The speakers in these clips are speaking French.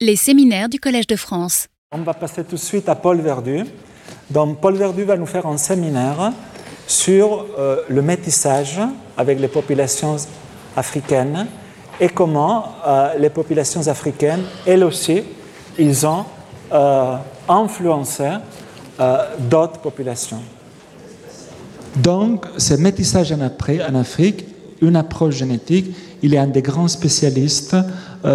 Les séminaires du Collège de France. On va passer tout de suite à Paul Verdu. Donc Paul Verdu va nous faire un séminaire sur euh, le métissage avec les populations africaines et comment euh, les populations africaines, elles aussi, ils ont euh, influencé d'autres populations. Donc, ce métissage en Afrique, une approche génétique, il est un des grands spécialistes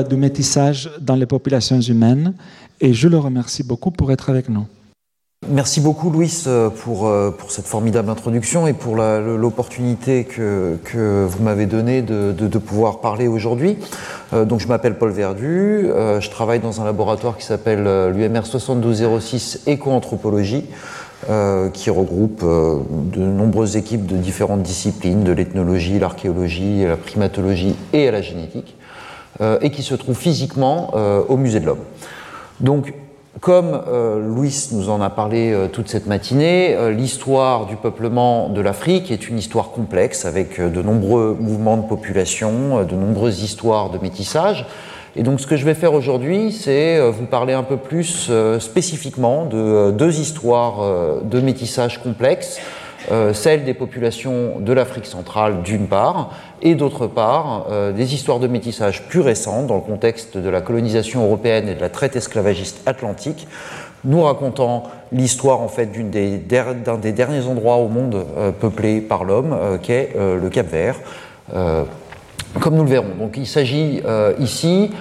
du métissage dans les populations humaines et je le remercie beaucoup pour être avec nous. Merci beaucoup Louis euh, pour, euh, pour cette formidable introduction et pour l'opportunité que, vous m'avez donnée de, pouvoir parler aujourd'hui. Euh, donc je m'appelle Paul Verdu, je travaille dans un laboratoire qui s'appelle l'UMR 7206 Éco-anthropologie, qui regroupe de nombreuses équipes de différentes disciplines, de l'ethnologie, l'archéologie, la primatologie et la génétique, et qui se trouve physiquement au Musée de l'Homme. Donc comme euh, Louis nous en a parlé euh, toute cette matinée, euh, l'histoire du peuplement de l'Afrique est une histoire complexe avec de nombreux mouvements de population, de nombreuses histoires de métissage. Et donc ce que je vais faire aujourd'hui, c'est vous parler un peu plus spécifiquement de deux histoires de métissage complexes euh, celle des populations de l'Afrique centrale d'une part, et d'autre part euh, des histoires de métissage plus récentes dans le contexte de la colonisation européenne et de la traite esclavagiste atlantique, nous racontant l'histoire en fait d'un des, derniers endroits au monde euh, peuplé par l'homme, qu'est le Cap Vert, comme nous le verrons. Donc il s'agit ici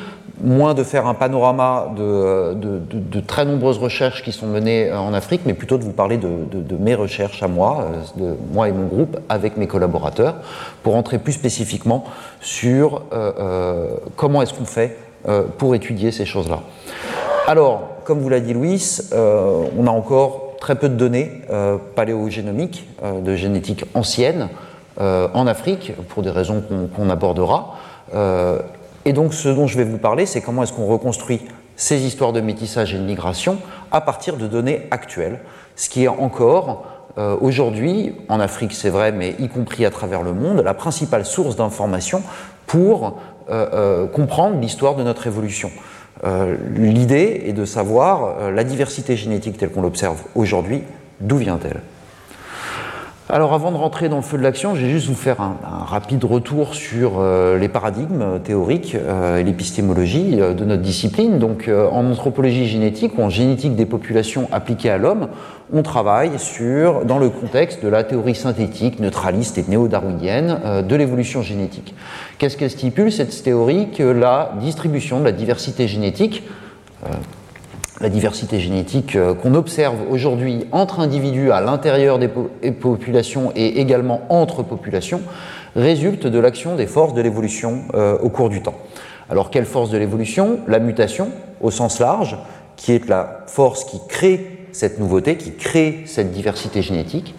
moins de faire un panorama de, très nombreuses recherches qui sont menées euh, en Afrique, mais plutôt de vous parler de, mes recherches à moi, euh, de moi et mon groupe, avec mes collaborateurs, pour entrer plus spécifiquement sur euh, comment est-ce qu'on fait pour étudier ces choses-là. Alors, comme vous l'a dit Louis, on a encore très peu de données paléogénomiques, de génétique ancienne, en Afrique, pour des raisons qu'on abordera. Et donc ce dont je vais vous parler, c'est comment est-ce qu'on reconstruit ces histoires de métissage et de migration à partir de données actuelles, ce qui est encore euh, aujourd'hui, en Afrique c'est vrai, mais y compris à travers le monde, la principale source d'information pour euh, euh, comprendre l'histoire de notre évolution. L'idée est de savoir la diversité génétique telle qu'on l'observe aujourd'hui, d'où vient-elle? Alors avant de rentrer dans le feu de l'action, je vais juste vous faire un, rapide retour sur euh, les paradigmes théoriques euh, et l'épistémologie euh, de notre discipline. Donc en anthropologie génétique ou en génétique des populations appliquées à l'homme, on travaille sur, dans le contexte de la théorie synthétique, neutraliste et néo-darwinienne de l'évolution génétique. Qu'est-ce qu'elle stipule cette théorie Que la distribution de la diversité génétique la diversité génétique euh, qu'on observe aujourd'hui entre individus à l'intérieur des populations et également entre populations résulte de l'action des forces de l'évolution euh, au cours du temps. Alors quelle force de l'évolution? La mutation au sens large, qui est la force qui crée cette nouveauté, qui crée cette diversité génétique.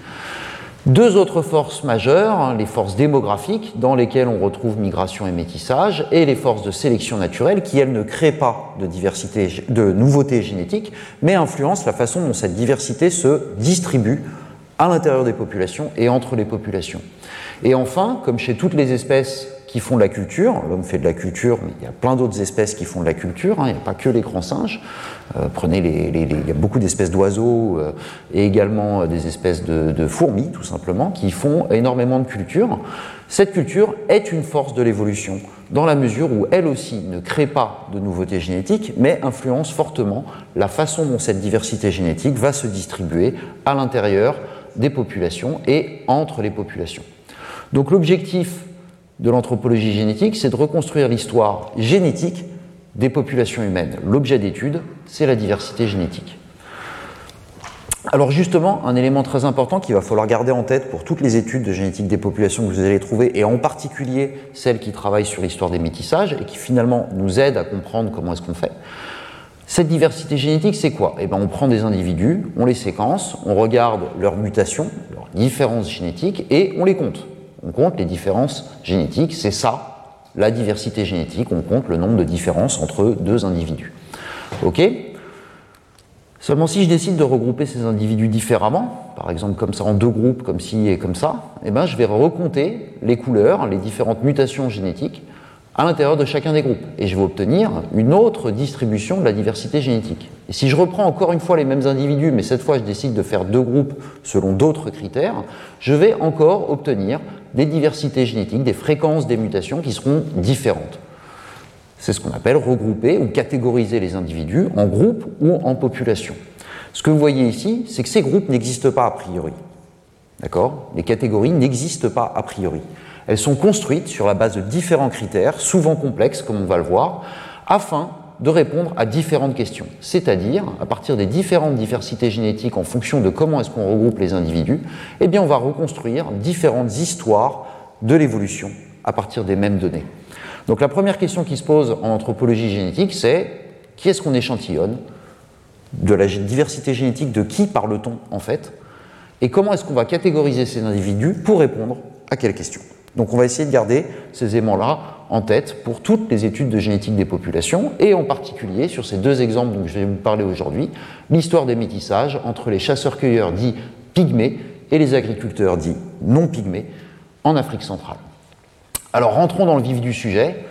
Deux autres forces majeures, hein, les forces démographiques, dans lesquelles on retrouve migration et métissage, et les forces de sélection naturelle, qui, elles, ne créent pas de diversité, de nouveautés génétiques, mais influencent la façon dont cette diversité se distribue à l'intérieur des populations et entre les populations. Et enfin, comme chez toutes les espèces qui font de la culture. L'homme fait de la culture, mais il y a plein d'autres espèces qui font de la culture. Hein. Il n'y a pas que les grands singes. Euh, prenez les, il y a beaucoup d'espèces d'oiseaux euh, et également euh, des espèces de, fourmis, tout simplement, qui font énormément de culture. Cette culture est une force de l'évolution, dans la mesure où elle aussi ne crée pas de nouveautés génétiques, mais influence fortement la façon dont cette diversité génétique va se distribuer à l'intérieur des populations et entre les populations. Donc l'objectif de l'anthropologie génétique, c'est de reconstruire l'histoire génétique des populations humaines. L'objet d'étude, c'est la diversité génétique. Alors justement, un élément très important qu'il va falloir garder en tête pour toutes les études de génétique des populations que vous allez trouver, et en particulier celles qui travaillent sur l'histoire des métissages et qui finalement nous aident à comprendre comment est-ce qu'on fait, cette diversité génétique, c'est quoi? Eh bien, on prend des individus, on les séquence, on regarde leurs mutations, leurs différences génétiques, et on les compte. On compte les différences génétiques, c'est ça, la diversité génétique, on compte le nombre de différences entre deux individus. Ok Seulement si je décide de regrouper ces individus différemment, par exemple comme ça en deux groupes, comme ci et comme ça, eh ben, je vais recompter les couleurs, les différentes mutations génétiques à l'intérieur de chacun des groupes. Et je vais obtenir une autre distribution de la diversité génétique. Et si je reprends encore une fois les mêmes individus, mais cette fois je décide de faire deux groupes selon d'autres critères, je vais encore obtenir des diversités génétiques, des fréquences des mutations qui seront différentes. C'est ce qu'on appelle regrouper ou catégoriser les individus en groupes ou en populations. Ce que vous voyez ici, c'est que ces groupes n'existent pas a priori. D'accord? Les catégories n'existent pas a priori. Elles sont construites sur la base de différents critères, souvent complexes, comme on va le voir, afin de répondre à différentes questions. C'est-à-dire, à partir des différentes diversités génétiques en fonction de comment est-ce qu'on regroupe les individus, eh bien, on va reconstruire différentes histoires de l'évolution à partir des mêmes données. Donc la première question qui se pose en anthropologie génétique, c'est qui est-ce qu'on échantillonne De la diversité génétique de qui parle-t-on en fait? Et comment est-ce qu'on va catégoriser ces individus pour répondre à quelles questions donc on va essayer de garder ces éléments-là en tête pour toutes les études de génétique des populations, et en particulier sur ces deux exemples dont je vais vous parler aujourd'hui, l'histoire des métissages entre les chasseurs-cueilleurs dits pygmées et les agriculteurs dits non pygmées en Afrique centrale. Alors rentrons dans le vif du sujet.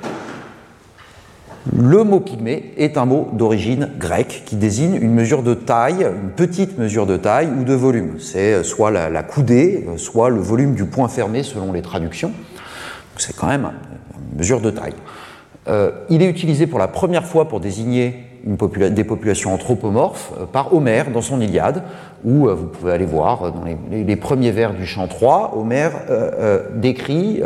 Le mot pygmée est un mot d'origine grecque qui désigne une mesure de taille, une petite mesure de taille ou de volume. C'est euh, soit la, coudée, euh, soit le volume du point fermé selon les traductions. C'est quand même une mesure de taille. Euh, il est utilisé pour la première fois pour désigner des populations anthropomorphes par Homère dans son Iliade, où vous pouvez aller voir dans les, premiers vers du chant 3, Homère décrit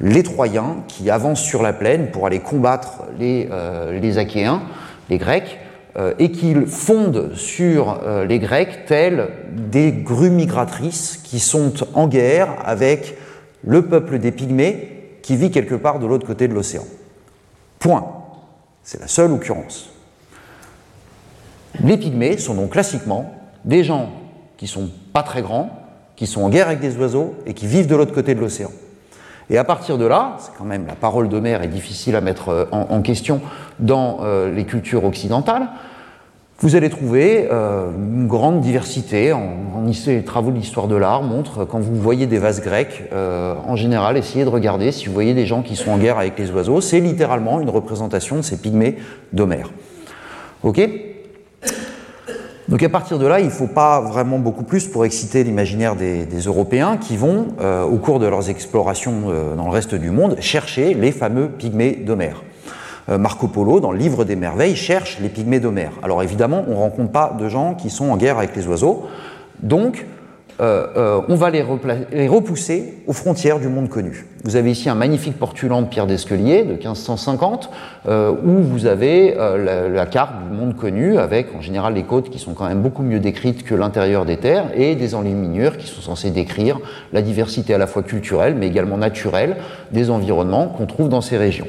les Troyens qui avancent sur la plaine pour aller combattre les, euh, Achéens, les Grecs, euh, et qu'ils fondent sur euh, les Grecs tels des grues migratrices qui sont en guerre avec le peuple des Pygmées qui vit quelque part de l'autre côté de l'océan. Point. C'est la seule occurrence. Les Pygmées sont donc classiquement des gens qui sont pas très grands, qui sont en guerre avec des oiseaux et qui vivent de l'autre côté de l'océan. Et à partir de là, c'est quand même la parole de est difficile à mettre euh, en, question dans euh, les cultures occidentales, vous allez trouver euh, une grande diversité. Les travaux de l'histoire de l'art montrent, quand vous voyez des vases grecs, en général, essayez de regarder si vous voyez des gens qui sont en guerre avec les oiseaux. C'est littéralement une représentation de ces pygmées d'Homère. Ok? Donc à partir de là, il ne faut pas vraiment beaucoup plus pour exciter l'imaginaire des, Européens qui vont, euh, au cours de leurs explorations euh, dans le reste du monde, chercher les fameux pygmées d'Homère. Euh, Marco Polo, dans le livre des merveilles, cherche les pygmées d'Homère. Alors évidemment, on ne rencontre pas de gens qui sont en guerre avec les oiseaux, donc euh, euh, on va les, repousser aux frontières du monde connu. Vous avez ici un magnifique portulan de Pierre d'Esquelier de 1550, euh, où vous avez la, carte du monde connu, avec en général les côtes qui sont quand même beaucoup mieux décrites que l'intérieur des terres, et des enluminures qui sont censées décrire la diversité à la fois culturelle, mais également naturelle des environnements qu'on trouve dans ces régions.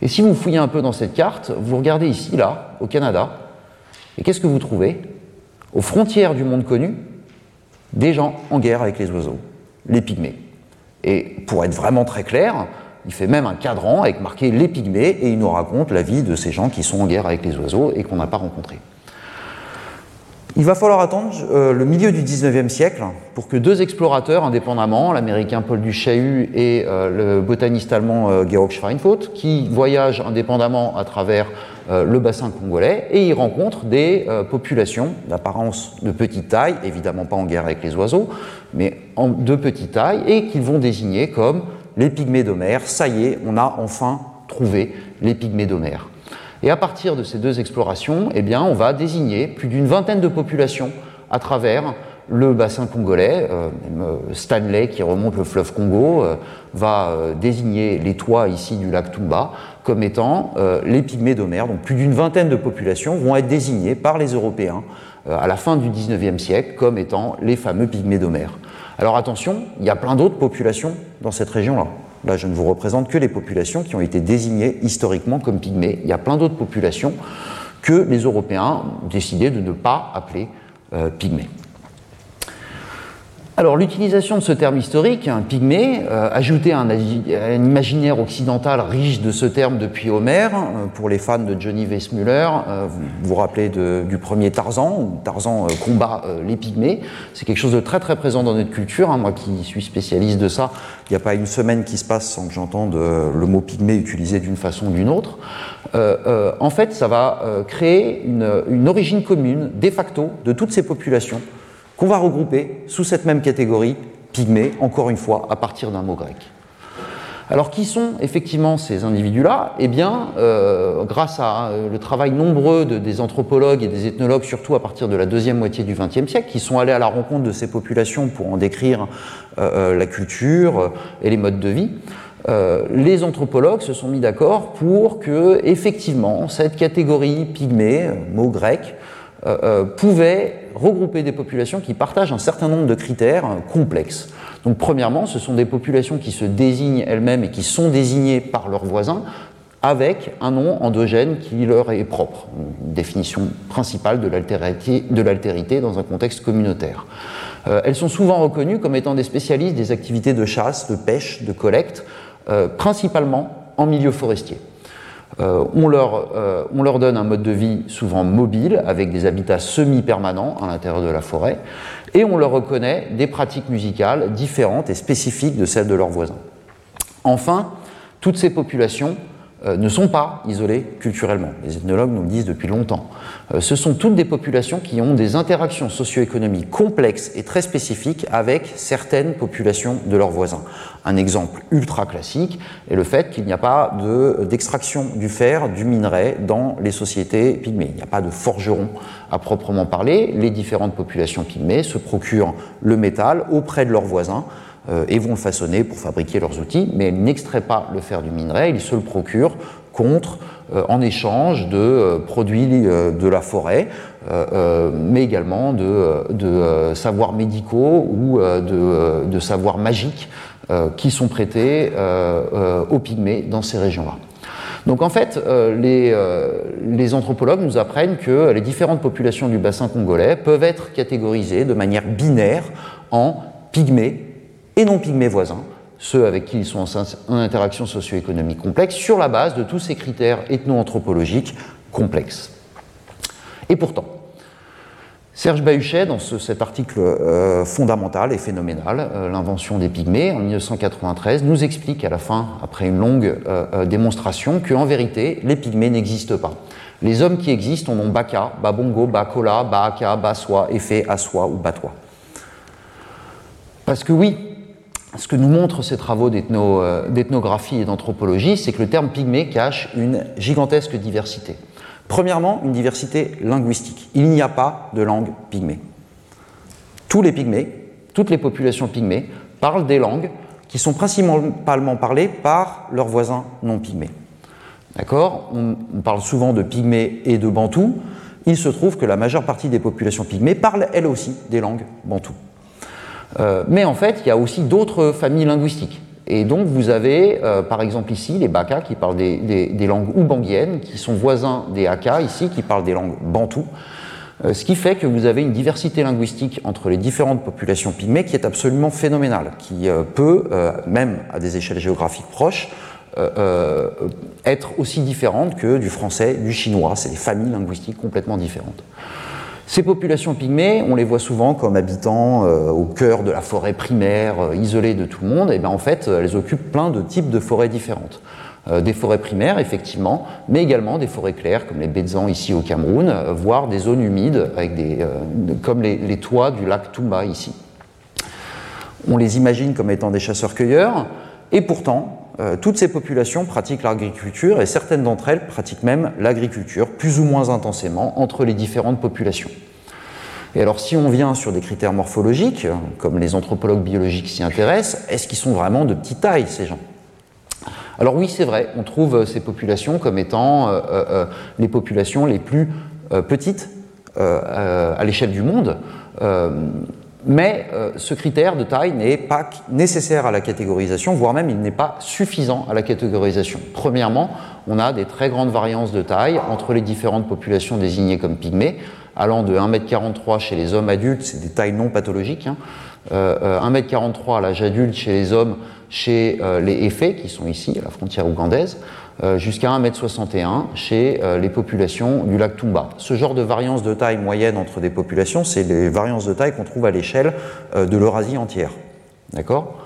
Et si vous fouillez un peu dans cette carte, vous regardez ici, là, au Canada, et qu'est-ce que vous trouvez? Aux frontières du monde connu, des gens en guerre avec les oiseaux, les pygmées. Et pour être vraiment très clair, il fait même un cadran avec marqué les pygmées et il nous raconte la vie de ces gens qui sont en guerre avec les oiseaux et qu'on n'a pas rencontrés. Il va falloir attendre euh, le milieu du 19e siècle pour que deux explorateurs indépendamment, l'américain Paul Duchahut et euh, le botaniste allemand euh, Georg Schweinfurt, qui voyagent indépendamment à travers le bassin congolais et y rencontrent des populations d'apparence de petite taille, évidemment pas en guerre avec les oiseaux, mais de petite taille, et qu'ils vont désigner comme les pygmées d'Homère. Ça y est, on a enfin trouvé les pygmées d'Homère. Et à partir de ces deux explorations, eh bien, on va désigner plus d'une vingtaine de populations à travers le bassin congolais. Euh, euh, Stanley, qui remonte le fleuve Congo, euh, va désigner les toits ici du lac Tumba comme étant les pygmées d'Homère. Donc plus d'une vingtaine de populations vont être désignées par les Européens à la fin du 19e siècle comme étant les fameux pygmées d'Homère. Alors attention, il y a plein d'autres populations dans cette région-là. Là, je ne vous représente que les populations qui ont été désignées historiquement comme pygmées. Il y a plein d'autres populations que les Européens ont décidé de ne pas appeler euh, pygmées. Alors l'utilisation de ce terme historique, un pygmée, euh, ajouté à un, imaginaire occidental riche de ce terme depuis Homère, euh, pour les fans de Johnny Weissmuller, euh, vous vous rappelez du premier Tarzan, où Tarzan combat les pygmées, c'est quelque chose de très très présent dans notre culture, hein. moi qui suis spécialiste de ça, il n'y a pas une semaine qui se passe sans que j'entende le mot pygmée utilisé d'une façon ou d'une autre. en fait, ça va créer une, une origine commune, de facto, de toutes ces populations qu'on va regrouper sous cette même catégorie, pygmée, encore une fois, à partir d'un mot grec. Alors qui sont effectivement ces individus-là? Eh bien, euh, grâce à euh, le travail nombreux des anthropologues et des ethnologues, surtout à partir de la deuxième moitié du XXe siècle, qui sont allés à la rencontre de ces populations pour en décrire euh, la culture et les modes de vie, les anthropologues se sont mis d'accord pour que, effectivement, cette catégorie pygmée, mot grec, pouvait regrouper des populations qui partagent un certain nombre de critères complexes. Donc premièrement, ce sont des populations qui se désignent elles-mêmes et qui sont désignées par leurs voisins avec un nom endogène qui leur est propre, une définition principale de l'altérité dans un contexte communautaire. Euh, elles sont souvent reconnues comme étant des spécialistes des activités de chasse, de pêche, de collecte, euh, principalement en milieu forestier. Euh, on, leur, euh, on, leur, donne un mode de vie souvent mobile, avec des habitats semi-permanents à l'intérieur de la forêt, et on leur reconnaît des pratiques musicales différentes et spécifiques de celles de leurs voisins. Enfin, toutes ces populations ne sont pas isolées culturellement. Les ethnologues nous le disent depuis longtemps. Euh, ce sont toutes des populations qui ont des interactions socio-économiques complexes et très spécifiques avec certaines populations de leurs voisins. Un exemple ultra classique est le fait qu'il n'y a pas d'extraction du fer, du minerai dans les sociétés pygmées. Il n'y a pas de forgeron à proprement parler. Les différentes populations pygmées se procurent le métal auprès de leurs voisins euh, et vont le façonner pour fabriquer leurs outils, mais elles n'extraient pas le fer du minerai, ils se le procurent contre, euh, en échange de euh, produits de la forêt, mais également de, savoirs médicaux ou de, savoirs magiques qui sont prêtés aux pygmées dans ces régions-là. Donc en fait, les, les, anthropologues nous apprennent que les différentes populations du bassin congolais peuvent être catégorisées de manière binaire en pygmées et non pygmées voisins, ceux avec qui ils sont en interaction socio-économique complexe, sur la base de tous ces critères ethno-anthropologiques complexes. Et pourtant, Serge Bahuchet, dans cet article euh, fondamental et phénoménal, euh, L'invention des pygmées, en 1993, nous explique à la fin, après une longue euh, démonstration, qu'en vérité, les pygmées n'existent pas. Les hommes qui existent ont nom Baka, Babongo, Bakola, Baaka, Baswa, Efe, Aswa ou Batwa. Parce que oui, ce que nous montrent ces travaux euh, d'ethnographie et d'anthropologie, c'est que le terme pygmée cache une gigantesque diversité. Premièrement, une diversité linguistique. Il n'y a pas de langue pygmée. Tous les pygmées, toutes les populations pygmées parlent des langues qui sont principalement parlées par leurs voisins non pygmées. D'accord? On, on, parle souvent de pygmées et de bantous. Il se trouve que la majeure partie des populations pygmées parlent elles aussi des langues bantous. Euh, mais en fait, il y a aussi d'autres familles linguistiques. Et donc, vous avez, euh, par exemple, ici, les Baka qui parlent des, langues oubanguiennes, qui sont voisins des Haka, ici, qui parlent des langues bantoues. Euh, ce qui fait que vous avez une diversité linguistique entre les différentes populations pygmées qui est absolument phénoménale, qui peut, même à des échelles géographiques proches, être aussi différente que du français, du chinois. C'est des familles linguistiques complètement différentes. Ces populations pygmées, on les voit souvent comme habitant euh, au cœur de la forêt primaire, euh, isolées de tout le monde, et bien en fait, elles occupent plein de types de forêts différentes. Euh, des forêts primaires, effectivement, mais également des forêts claires, comme les Bézans ici au Cameroun, voire des zones humides, comme les, les, toits du lac Tumba ici. On les imagine comme étant des chasseurs-cueilleurs, et pourtant, euh, toutes ces populations pratiquent l'agriculture et certaines d'entre elles pratiquent même l'agriculture plus ou moins intensément entre les différentes populations. Et alors si on vient sur des critères morphologiques, comme les anthropologues biologiques s'y intéressent, est-ce qu'ils sont vraiment de petite taille ces gens? Alors oui c'est vrai, on trouve ces populations comme étant euh, euh, les populations les plus petites à l'échelle du monde mais ce critère de taille n'est pas nécessaire à la catégorisation, voire même il n'est pas suffisant à la catégorisation. Premièrement, on a des très grandes variances de taille entre les différentes populations désignées comme pygmées, allant de 1m43 chez les hommes adultes, c'est des tailles non pathologiques, hein, 1m43 à l'âge adulte chez les hommes, chez les effets qui sont ici, à la frontière ougandaise, euh, jusqu'à 1m61 chez euh, les populations du lac Tumba. Ce genre de variance de taille moyenne entre des populations, c'est les variances de taille qu'on trouve à l'échelle euh, de l'Eurasie entière. D'accord?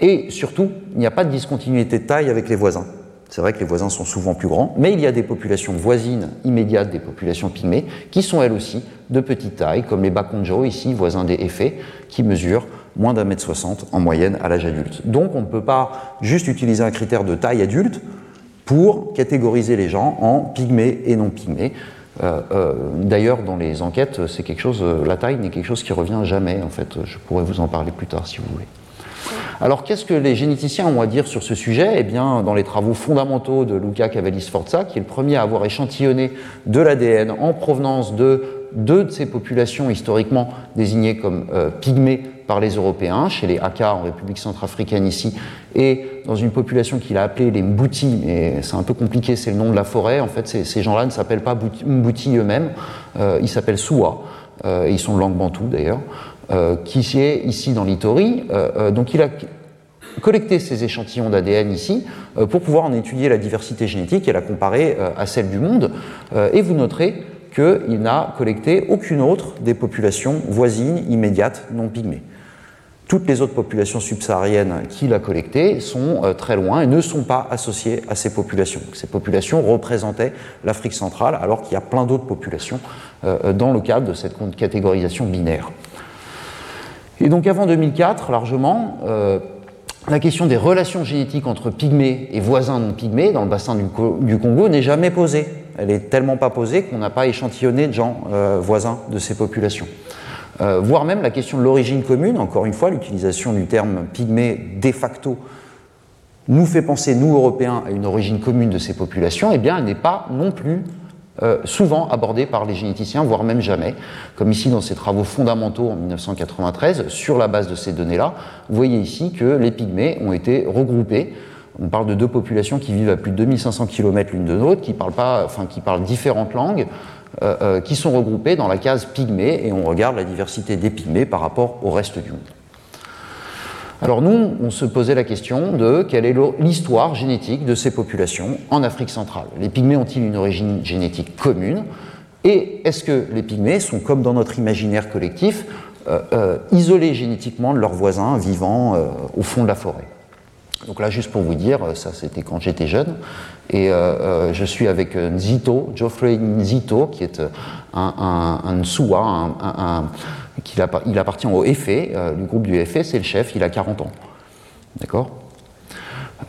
Et surtout, il n'y a pas de discontinuité de taille avec les voisins. C'est vrai que les voisins sont souvent plus grands, mais il y a des populations voisines immédiates des populations pygmées qui sont elles aussi de petite taille, comme les Bakonjo ici, voisins des Effets, qui mesurent moins d'un mètre soixante en moyenne à l'âge adulte. Donc on ne peut pas juste utiliser un critère de taille adulte pour catégoriser les gens en pygmées et non pygmées. Euh, euh, d'ailleurs, dans les enquêtes, c'est quelque chose, euh, la taille n'est quelque chose qui revient jamais. En fait, je pourrais vous en parler plus tard si vous voulez. Alors, qu'est-ce que les généticiens ont à dire sur ce sujet? Eh bien, dans les travaux fondamentaux de Luca Cavalli-Sforza, qui est le premier à avoir échantillonné de l'ADN en provenance de deux de ces populations historiquement désignées comme pygmées par les Européens, chez les Haka en République centrafricaine ici, et dans une population qu'il a appelée les Mbouti, mais c'est un peu compliqué, c'est le nom de la forêt. En fait, ces, gens-là ne s'appellent pas Mbouti eux-mêmes, euh, ils s'appellent Soua, euh, et ils sont de langue bantou d'ailleurs, euh, qui est ici dans l'Itori. donc il a collecté ces échantillons d'ADN ici pour pouvoir en étudier la diversité génétique et la comparer à celle du monde. et vous noterez qu'il n'a collecté aucune autre des populations voisines, immédiates, non pygmées. Toutes les autres populations subsahariennes qu'il a collectées sont euh, très loin et ne sont pas associées à ces populations. Ces populations représentaient l'Afrique centrale alors qu'il y a plein d'autres populations euh, euh, dans le cadre de cette catégorisation binaire. Et donc avant 2004, largement, la question des relations génétiques entre pygmées et voisins non pygmées dans le bassin du, Congo n'est jamais posée. Elle est tellement pas posée qu'on n'a pas échantillonné de gens voisins de ces populations. Euh, voire même la question de l'origine commune, encore une fois, l'utilisation du terme pygmée de facto nous fait penser, nous Européens, à une origine commune de ces populations, eh bien, elle n'est pas non plus euh, souvent abordée par les généticiens, voire même jamais, comme ici dans ces travaux fondamentaux en 1993, sur la base de ces données-là. Vous voyez ici que les pygmées ont été regroupés. On parle de deux populations qui vivent à plus de 2500 km l'une de l'autre, qui enfin, qui parlent différentes langues, euh, euh, qui sont regroupés dans la case pygmée et on regarde la diversité des pygmées par rapport au reste du monde. Alors nous, on se posait la question de quelle est l'histoire génétique de ces populations en Afrique centrale. Les pygmées ont-ils une origine génétique commune Et est-ce que les pygmées sont, comme dans notre imaginaire collectif, euh, isolés génétiquement de leurs voisins vivant au fond de la forêt? Donc là, juste pour vous dire, ça c'était quand j'étais jeune, et euh, euh, je suis avec Nzito, Geoffrey Nzito, qui est euh, un, un, il appartient au FE, du groupe du FE, c'est le chef, il a 40 ans. D'accord?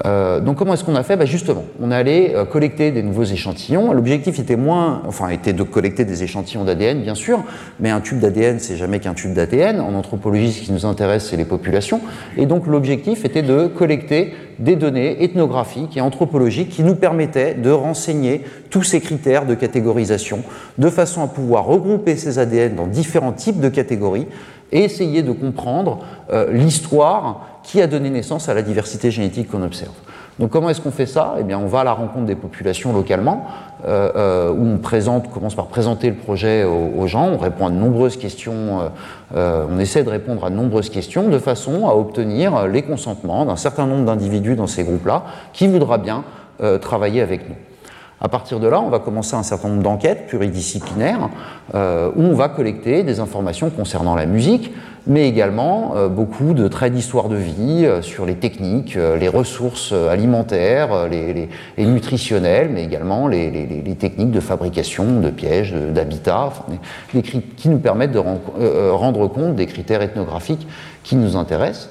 Euh, donc comment est-ce qu'on a fait bah, Justement, on allait euh, collecter des nouveaux échantillons. L'objectif était moins, enfin, était de collecter des échantillons d'ADN, bien sûr, mais un tube d'ADN, c'est jamais qu'un tube d'ADN. En anthropologie, ce qui nous intéresse, c'est les populations. Et donc l'objectif était de collecter des données ethnographiques et anthropologiques qui nous permettaient de renseigner tous ces critères de catégorisation, de façon à pouvoir regrouper ces ADN dans différents types de catégories et essayer de comprendre euh, l'histoire qui a donné naissance à la diversité génétique qu'on observe. Donc comment est-ce qu'on fait ça? Eh bien, on va à la rencontre des populations localement, euh, euh, où on présente, commence par présenter le projet aux, gens, on répond à de nombreuses questions, euh, on essaie de répondre à de nombreuses questions, de façon à obtenir les consentements d'un certain nombre d'individus dans ces groupes-là qui voudra bien travailler avec nous. À partir de là, on va commencer un certain nombre d'enquêtes pluridisciplinaires où on va collecter des informations concernant la musique, mais également euh, beaucoup de traits d'histoire de vie euh, sur les techniques, euh, les ressources alimentaires, les, nutritionnelles, mais également les, techniques de fabrication de pièges, d'habitat, qui nous permettent de rendre compte des critères ethnographiques qui nous intéressent.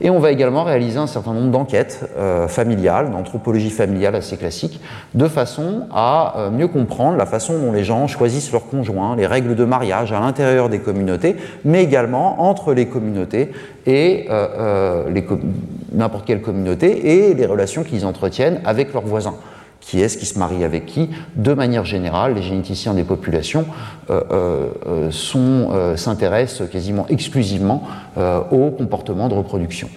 Et on va également réaliser un certain nombre d'enquêtes euh, familiales, d'anthropologie familiale assez classique, de façon à euh, mieux comprendre la façon dont les gens choisissent leurs conjoints, les règles de mariage à l'intérieur des communautés, mais également entre les communautés et euh, n'importe quelle communauté et les relations qu'ils entretiennent avec leurs voisins qui est-ce qui se marie avec qui. De manière générale, les généticiens des populations s'intéressent quasiment exclusivement au comportement de reproduction.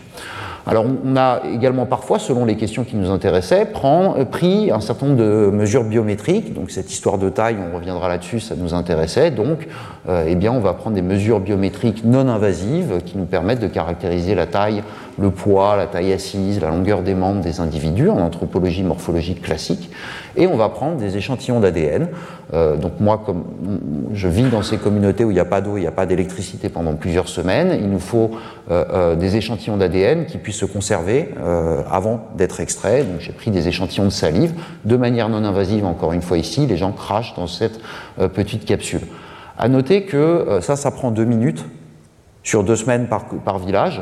Alors on a également parfois, selon les questions qui nous intéressaient, euh, pris un certain nombre de mesures biométriques. Donc cette histoire de taille, on reviendra là-dessus, ça nous intéressait. Donc euh, eh bien, on va prendre des mesures biométriques non invasives qui nous permettent de caractériser la taille le poids, la taille assise, la longueur des membres des individus en anthropologie morphologique classique. Et on va prendre des échantillons d'ADN. Euh, donc moi, comme je vis dans ces communautés où il n'y a pas d'eau, il n'y a pas d'électricité pendant plusieurs semaines, il nous faut euh, euh, des échantillons d'ADN qui puissent se conserver avant d'être extraits. Donc j'ai pris des échantillons de salive de manière non invasive. Encore une fois ici, les gens crachent dans cette petite capsule. À noter que ça, ça prend deux minutes sur deux semaines par, par village.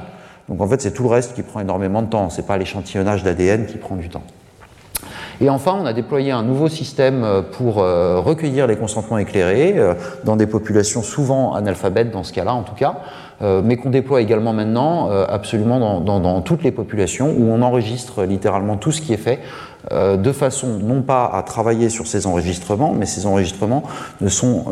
Donc en fait, c'est tout le reste qui prend énormément de temps, ce n'est pas l'échantillonnage d'ADN qui prend du temps. Et enfin, on a déployé un nouveau système euh, pour euh, recueillir les consentements éclairés euh, dans des populations souvent analphabètes dans ce cas-là en tout cas, mais qu'on déploie également maintenant absolument dans, toutes les populations où on enregistre littéralement tout ce qui est fait de façon non pas à travailler sur ces enregistrements, mais ces enregistrements ne sont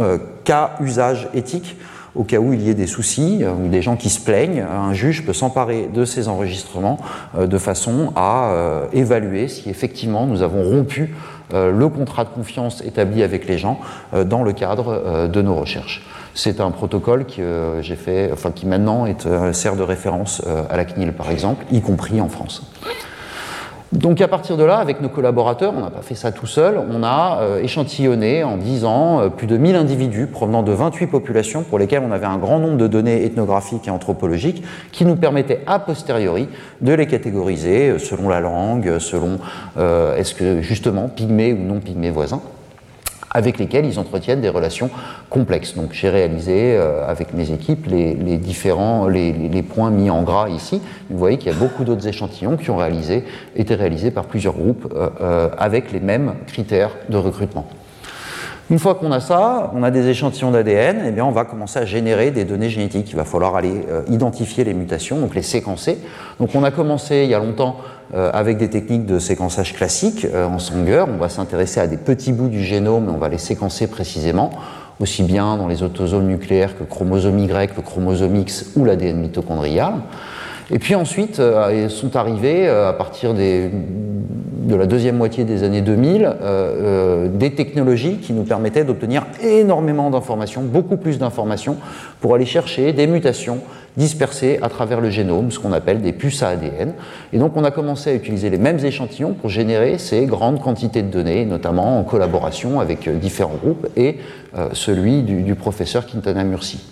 qu'à usage éthique au cas où il y ait des soucis euh, ou des gens qui se plaignent, un juge peut s'emparer de ces enregistrements euh, de façon à euh, évaluer si effectivement nous avons rompu le contrat de confiance établi avec les gens dans le cadre de nos recherches. C'est un protocole que j'ai fait, enfin qui maintenant est, sert de référence à la CNIL par exemple, y compris en France. Donc à partir de là, avec nos collaborateurs, on n'a pas fait ça tout seul, on a euh, échantillonné en 10 ans euh, plus de 1000 individus provenant de 28 populations pour lesquelles on avait un grand nombre de données ethnographiques et anthropologiques qui nous permettaient a posteriori de les catégoriser euh, selon la langue, selon est-ce que justement pygmées ou non pygmées voisins avec lesquels ils entretiennent des relations complexes. Donc j'ai réalisé euh, avec mes équipes les, différents les, points mis en gras ici. Vous voyez qu'il y a beaucoup d'autres échantillons qui ont été réalisés par plusieurs groupes euh, euh, avec les mêmes critères de recrutement. Une fois qu'on a ça, on a des échantillons d'ADN, et eh bien on va commencer à générer des données génétiques. Il va falloir aller identifier les mutations, donc les séquencer. Donc on a commencé il y a longtemps euh, avec des techniques de séquençage classiques euh, en Sanger. On va s'intéresser à des petits bouts du génome, on va les séquencer précisément, aussi bien dans les autosomes nucléaires que chromosome Y, le chromosome X ou l'ADN mitochondrial. Et puis ensuite euh, sont arrivés, à partir de la deuxième moitié des années 2000, des technologies qui nous permettaient d'obtenir énormément d'informations, beaucoup plus d'informations, pour aller chercher des mutations dispersés à travers le génome, ce qu'on appelle des puces à ADN. Et donc on a commencé à utiliser les mêmes échantillons pour générer ces grandes quantités de données, notamment en collaboration avec euh, différents groupes et euh, celui du, professeur Quintana Murci.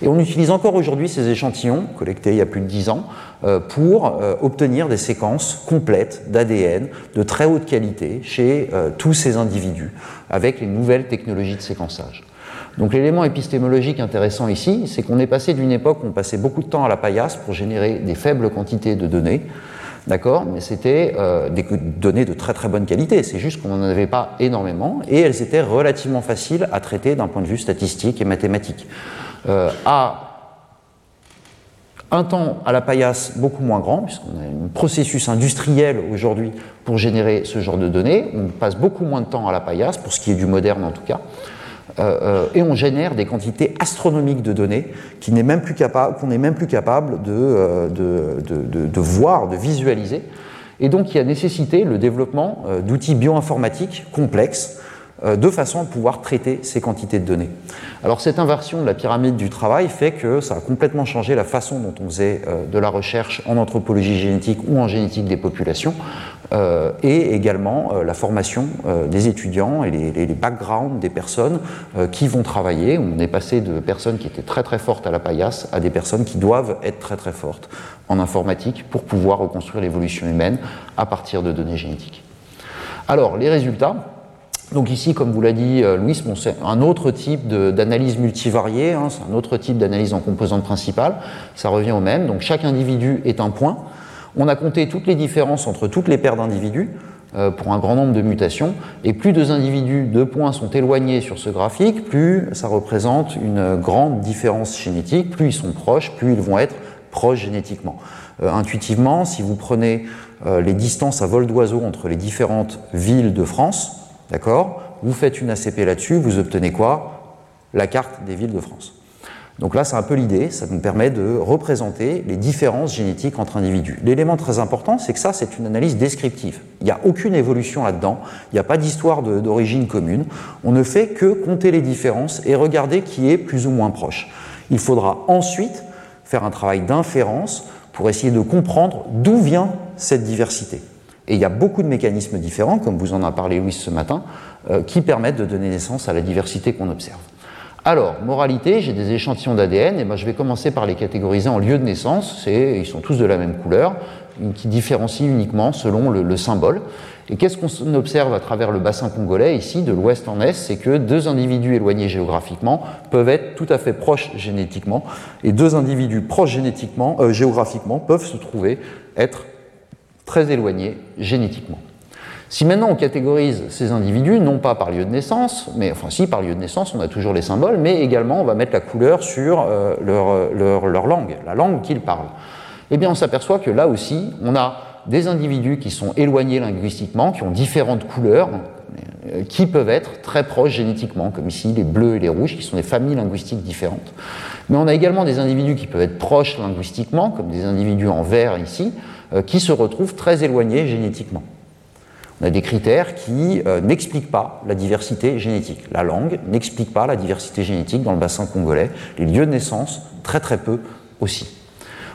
Et on utilise encore aujourd'hui ces échantillons, collectés il y a plus de 10 ans, euh, pour obtenir des séquences complètes d'ADN de très haute qualité chez tous ces individus, avec les nouvelles technologies de séquençage. Donc l'élément épistémologique intéressant ici, c'est qu'on est passé d'une époque où on passait beaucoup de temps à la paillasse pour générer des faibles quantités de données, d'accord, mais c'était euh, des données de très très bonne qualité, c'est juste qu'on n'en avait pas énormément, et elles étaient relativement faciles à traiter d'un point de vue statistique et mathématique. Euh, à un temps à la paillasse beaucoup moins grand, puisqu'on a un processus industriel aujourd'hui pour générer ce genre de données, on passe beaucoup moins de temps à la paillasse, pour ce qui est du moderne en tout cas, euh, euh, et on génère des quantités astronomiques de données qu'on n'est même plus capable, même plus capable euh, de, de, de, voir, de visualiser. Et donc il y a nécessité le développement d'outils bioinformatiques complexes de façon à pouvoir traiter ces quantités de données. Alors cette inversion de la pyramide du travail fait que ça a complètement changé la façon dont on faisait de la recherche en anthropologie génétique ou en génétique des populations. Euh, et également euh, la formation euh, des étudiants et les, backgrounds des personnes qui vont travailler. On est passé de personnes qui étaient très très fortes à la paillasse à des personnes qui doivent être très très fortes en informatique pour pouvoir reconstruire l'évolution humaine à partir de données génétiques. Alors, les résultats. Donc ici, comme vous l'a dit Louis, c'est un autre type d'analyse multivariée, hein, c'est un autre type d'analyse en composantes principales, ça revient au même. Donc chaque individu est un point, on a compté toutes les différences entre toutes les paires d'individus euh, pour un grand nombre de mutations, et plus deux individus de points sont éloignés sur ce graphique, plus ça représente une grande différence génétique, plus ils sont proches, plus ils vont être proches génétiquement. intuitivement, si vous prenez les distances à vol d'oiseau entre les différentes villes de France, d'accord, vous faites une ACP là-dessus, vous obtenez quoi? La carte des villes de France. Donc là, c'est un peu l'idée, ça nous permet de représenter les différences génétiques entre individus. L'élément très important, c'est que ça, c'est une analyse descriptive. Il n'y a aucune évolution là-dedans, il n'y a pas d'histoire d'origine commune. On ne fait que compter les différences et regarder qui est plus ou moins proche. Il faudra ensuite faire un travail d'inférence pour essayer de comprendre d'où vient cette diversité. Et il y a beaucoup de mécanismes différents, comme vous en a parlé Louis ce matin, euh, qui permettent de donner naissance à la diversité qu'on observe. Alors, moralité, j'ai des échantillons d'ADN, et ben, je vais commencer par les catégoriser en lieu de naissance, ils sont tous de la même couleur, qui différencient uniquement selon le, symbole. Et qu'est-ce qu'on observe à travers le bassin congolais, ici, de l'ouest en est, c'est que deux individus éloignés géographiquement peuvent être tout à fait proches génétiquement, et deux individus proches génétiquement, euh, géographiquement peuvent se trouver être très éloignés génétiquement. Si maintenant on catégorise ces individus, non pas par lieu de naissance, mais enfin si par lieu de naissance on a toujours les symboles, mais également on va mettre la couleur sur euh, leur, leur, langue, la langue qu'ils parlent, eh bien on s'aperçoit que là aussi on a des individus qui sont éloignés linguistiquement, qui ont différentes couleurs, euh, qui peuvent être très proches génétiquement, comme ici les bleus et les rouges, qui sont des familles linguistiques différentes. Mais on a également des individus qui peuvent être proches linguistiquement, comme des individus en vert ici, euh, qui se retrouvent très éloignés génétiquement. On a des critères qui euh, n'expliquent pas la diversité génétique. La langue n'explique pas la diversité génétique dans le bassin congolais, les lieux de naissance, très très peu aussi.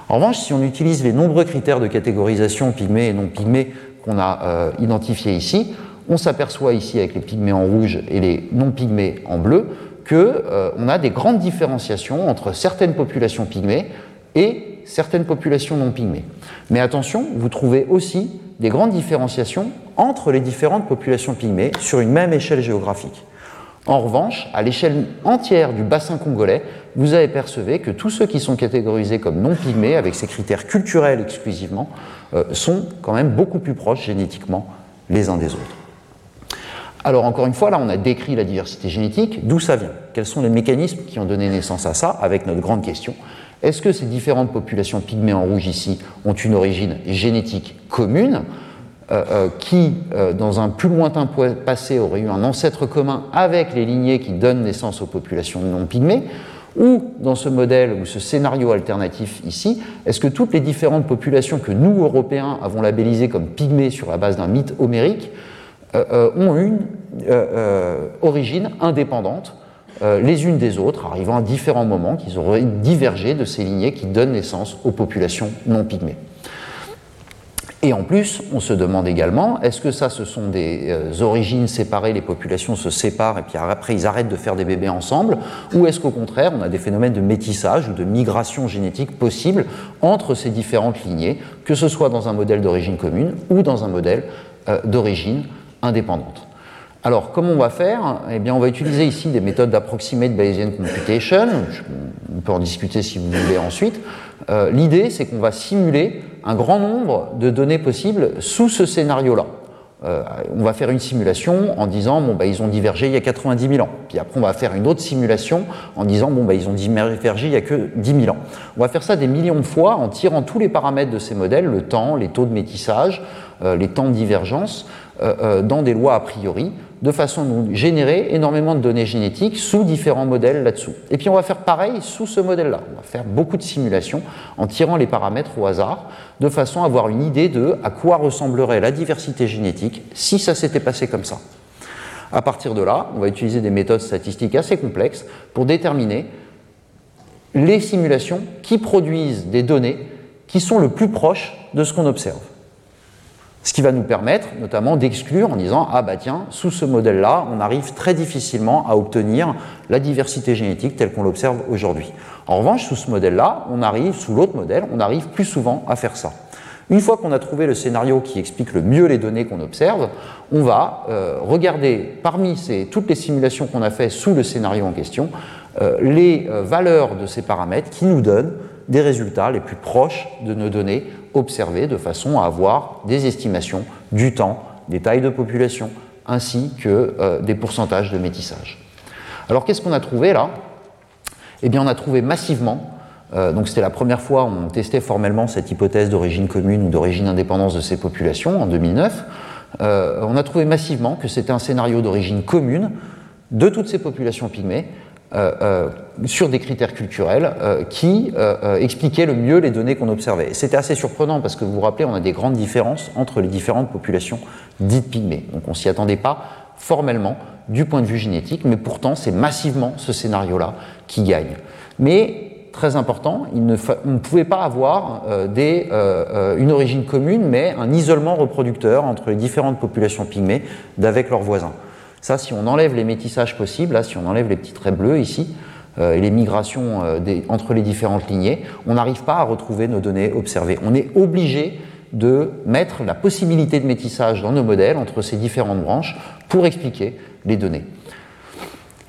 En revanche, si on utilise les nombreux critères de catégorisation pygmées et non pygmées qu'on a euh, identifiés ici, on s'aperçoit ici avec les pygmées en rouge et les non pygmées en bleu qu'on euh, a des grandes différenciations entre certaines populations pygmées et certaines populations non pygmées. Mais attention, vous trouvez aussi des grandes différenciations entre les différentes populations pygmées sur une même échelle géographique. En revanche, à l'échelle entière du bassin congolais, vous avez percevé que tous ceux qui sont catégorisés comme non pygmées, avec ces critères culturels exclusivement, euh, sont quand même beaucoup plus proches génétiquement les uns des autres. Alors encore une fois, là on a décrit la diversité génétique, d'où ça vient Quels sont les mécanismes qui ont donné naissance à ça, avec notre grande question est-ce que ces différentes populations pygmées en rouge ici ont une origine génétique commune euh, euh, qui, euh, dans un plus lointain passé, aurait eu un ancêtre commun avec les lignées qui donnent naissance aux populations non pygmées? Ou dans ce modèle ou ce scénario alternatif ici, est-ce que toutes les différentes populations que nous, Européens, avons labellisées comme pygmées sur la base d'un mythe homérique ont une origine indépendante les unes des autres, arrivant à différents moments, qu'ils auraient divergé de ces lignées qui donnent naissance aux populations non pygmées. Et en plus, on se demande également, est-ce que ça, ce sont des euh, origines séparées, les populations se séparent et puis après ils arrêtent de faire des bébés ensemble, ou est-ce qu'au contraire, on a des phénomènes de métissage ou de migration génétique possibles entre ces différentes lignées, que ce soit dans un modèle d'origine commune ou dans un modèle euh, d'origine indépendante? Alors, comment on va faire Eh bien, on va utiliser ici des méthodes d'approximate Bayesian computation. On peut en discuter si vous voulez ensuite. Euh, l'idée, c'est qu'on va simuler un grand nombre de données possibles sous ce scénario-là. Euh, on va faire une simulation en disant bon bah ils ont divergé il y a 90 000 ans. Puis après on va faire une autre simulation en disant bon bah ils ont divergé il y a que 10 000 ans. On va faire ça des millions de fois en tirant tous les paramètres de ces modèles, le temps, les taux de métissage, euh, les temps de divergence, dans des lois a priori de façon à nous générer énormément de données génétiques sous différents modèles là-dessous. Et puis on va faire pareil sous ce modèle-là. On va faire beaucoup de simulations en tirant les paramètres au hasard, de façon à avoir une idée de à quoi ressemblerait la diversité génétique si ça s'était passé comme ça. À partir de là, on va utiliser des méthodes statistiques assez complexes pour déterminer les simulations qui produisent des données qui sont le plus proches de ce qu'on observe. Ce qui va nous permettre notamment d'exclure en disant Ah bah tiens, sous ce modèle-là, on arrive très difficilement à obtenir la diversité génétique telle qu'on l'observe aujourd'hui. En revanche, sous ce modèle-là, on arrive, sous l'autre modèle, on arrive plus souvent à faire ça. Une fois qu'on a trouvé le scénario qui explique le mieux les données qu'on observe, on va euh, regarder parmi toutes les simulations qu'on a faites sous le scénario en question, euh, les euh, valeurs de ces paramètres qui nous donnent des résultats les plus proches de nos données observées de façon à avoir des estimations du temps, des tailles de population, ainsi que euh, des pourcentages de métissage. Alors qu'est-ce qu'on a trouvé là? Eh bien on a trouvé massivement donc c'était la première fois où on testait formellement cette hypothèse d'origine commune ou d'origine indépendance de ces populations en 2009. on a trouvé massivement que c'était un scénario d'origine commune de toutes ces populations pygmées euh, euh, sur des critères culturels euh, qui expliquaient le mieux les données qu'on observait. C'était assez surprenant parce que vous vous rappelez, on a des grandes différences entre les différentes populations dites pygmées. Donc on s'y attendait pas formellement du point de vue génétique, mais pourtant c'est massivement ce scénario-là qui gagne. Mais très important, il ne on ne pouvait pas avoir des, une origine commune, mais un isolement reproducteur entre les différentes populations pygmées d'avec leurs voisins. Ça, si on enlève les métissages possibles, là, si on enlève les petits traits bleus ici, euh, et les migrations euh, entre les différentes lignées, on n'arrive pas à retrouver nos données observées. On est obligé de mettre la possibilité de métissage dans nos modèles entre ces différentes branches pour expliquer les données.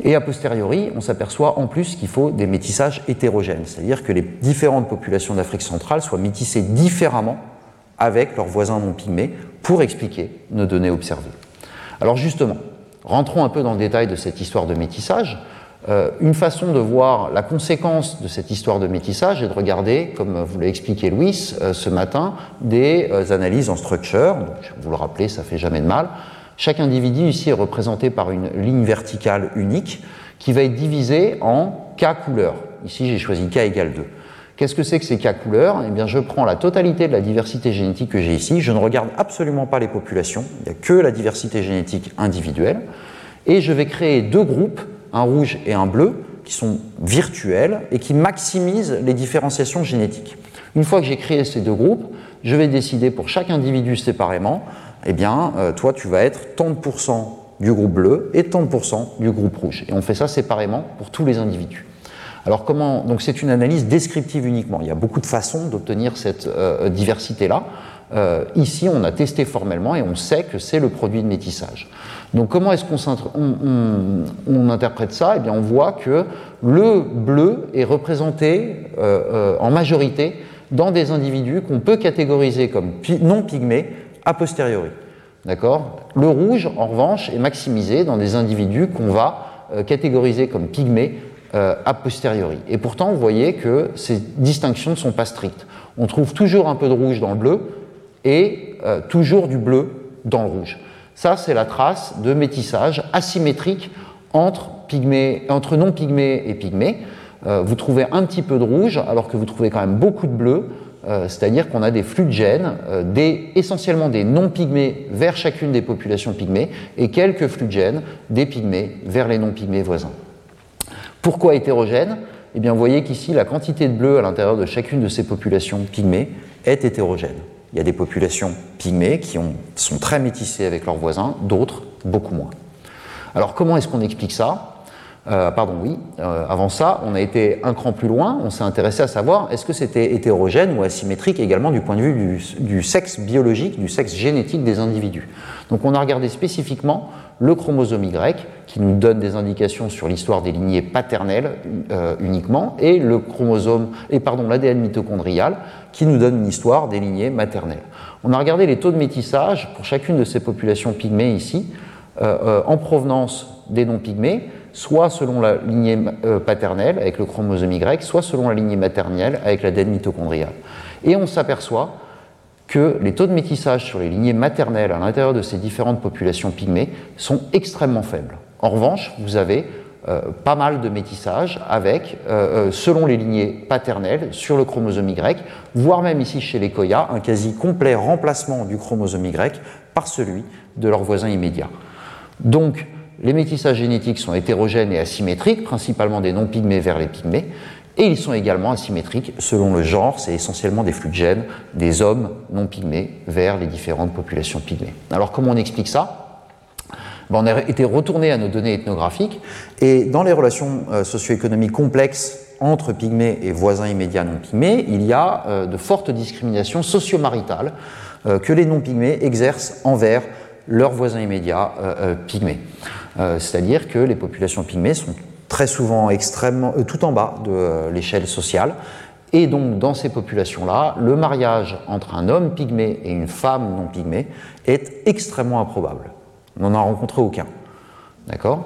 Et a posteriori, on s'aperçoit en plus qu'il faut des métissages hétérogènes, c'est-à-dire que les différentes populations d'Afrique centrale soient métissées différemment avec leurs voisins non pygmées pour expliquer nos données observées. Alors justement, Rentrons un peu dans le détail de cette histoire de métissage. Euh, une façon de voir la conséquence de cette histoire de métissage est de regarder, comme vous l'a expliqué Louis euh, ce matin, des euh, analyses en structure. Vous le rappelez, ça fait jamais de mal. Chaque individu ici est représenté par une ligne verticale unique qui va être divisée en K couleurs. Ici, j'ai choisi K égale 2. Qu'est-ce que c'est que ces cas couleurs? Eh bien, je prends la totalité de la diversité génétique que j'ai ici, je ne regarde absolument pas les populations, il n'y a que la diversité génétique individuelle, et je vais créer deux groupes, un rouge et un bleu, qui sont virtuels et qui maximisent les différenciations génétiques. Une fois que j'ai créé ces deux groupes, je vais décider pour chaque individu séparément, eh bien, euh, toi, tu vas être tant du groupe bleu et tant du groupe rouge. Et on fait ça séparément pour tous les individus. Alors comment Donc c'est une analyse descriptive uniquement. Il y a beaucoup de façons d'obtenir cette euh, diversité-là. Euh, ici, on a testé formellement et on sait que c'est le produit de métissage. Donc comment est-ce qu'on interprète ça? Eh bien, on voit que le bleu est représenté euh, en majorité dans des individus qu'on peut catégoriser comme non pygmées a posteriori. D'accord? Le rouge, en revanche, est maximisé dans des individus qu'on va catégoriser comme pygmées euh, a posteriori. Et pourtant, vous voyez que ces distinctions ne sont pas strictes. On trouve toujours un peu de rouge dans le bleu et euh, toujours du bleu dans le rouge. Ça, c'est la trace de métissage asymétrique entre, non-pygmées et pygmées. Euh, vous trouvez un petit peu de rouge alors que vous trouvez quand même beaucoup de bleu, c'est-à-dire qu'on a des flux de gènes, essentiellement des non-pygmées vers chacune des populations pygmées et quelques flux de gènes des pygmées vers les non-pygmées voisins. Pourquoi hétérogène Eh bien, vous voyez qu'ici, la quantité de bleu à l'intérieur de chacune de ces populations pygmées est hétérogène. Il y a des populations pygmées qui sont très métissées avec leurs voisins, d'autres beaucoup moins. Alors, comment est-ce qu'on explique ça? Euh, pardon, oui. Euh, avant ça, on a été un cran plus loin. On s'est intéressé à savoir est-ce que c'était hétérogène ou asymétrique également du point de vue du, sexe biologique, du sexe génétique des individus. Donc, on a regardé spécifiquement le chromosome Y, qui nous donne des indications sur l'histoire des lignées paternelles euh, uniquement, et le chromosome, et pardon, l'ADN mitochondrial, qui nous donne une histoire des lignées maternelles. On a regardé les taux de métissage pour chacune de ces populations pygmées ici, euh, euh, en provenance des non-pygmées, soit selon la lignée paternelle avec le chromosome Y, soit selon la lignée maternelle avec l'ADN mitochondrial. Et on s'aperçoit que les taux de métissage sur les lignées maternelles à l'intérieur de ces différentes populations pygmées sont extrêmement faibles. En revanche, vous avez euh, pas mal de métissage avec, euh, euh, selon les lignées paternelles, sur le chromosome Y, voire même ici chez les Koya, un quasi complet remplacement du chromosome Y par celui de leurs voisins immédiats. Donc, les métissages génétiques sont hétérogènes et asymétriques, principalement des non-pygmées vers les pygmées, et ils sont également asymétriques selon le genre, c'est essentiellement des flux de gènes des hommes non pygmées vers les différentes populations pygmées. Alors comment on explique ça? Ben, On a été retourné à nos données ethnographiques et dans les relations euh, socio-économiques complexes entre pygmées et voisins immédiats non pygmées, il y a euh, de fortes discriminations socio-maritales euh, que les non pygmées exercent envers leurs voisins immédiats pygmées. C'est-à-dire que les populations pygmées sont très souvent extrêmement, euh, tout en bas de euh, l'échelle sociale. Et donc, dans ces populations-là, le mariage entre un homme pygmée et une femme non pygmée est extrêmement improbable. On n'en a rencontré aucun. D'accord?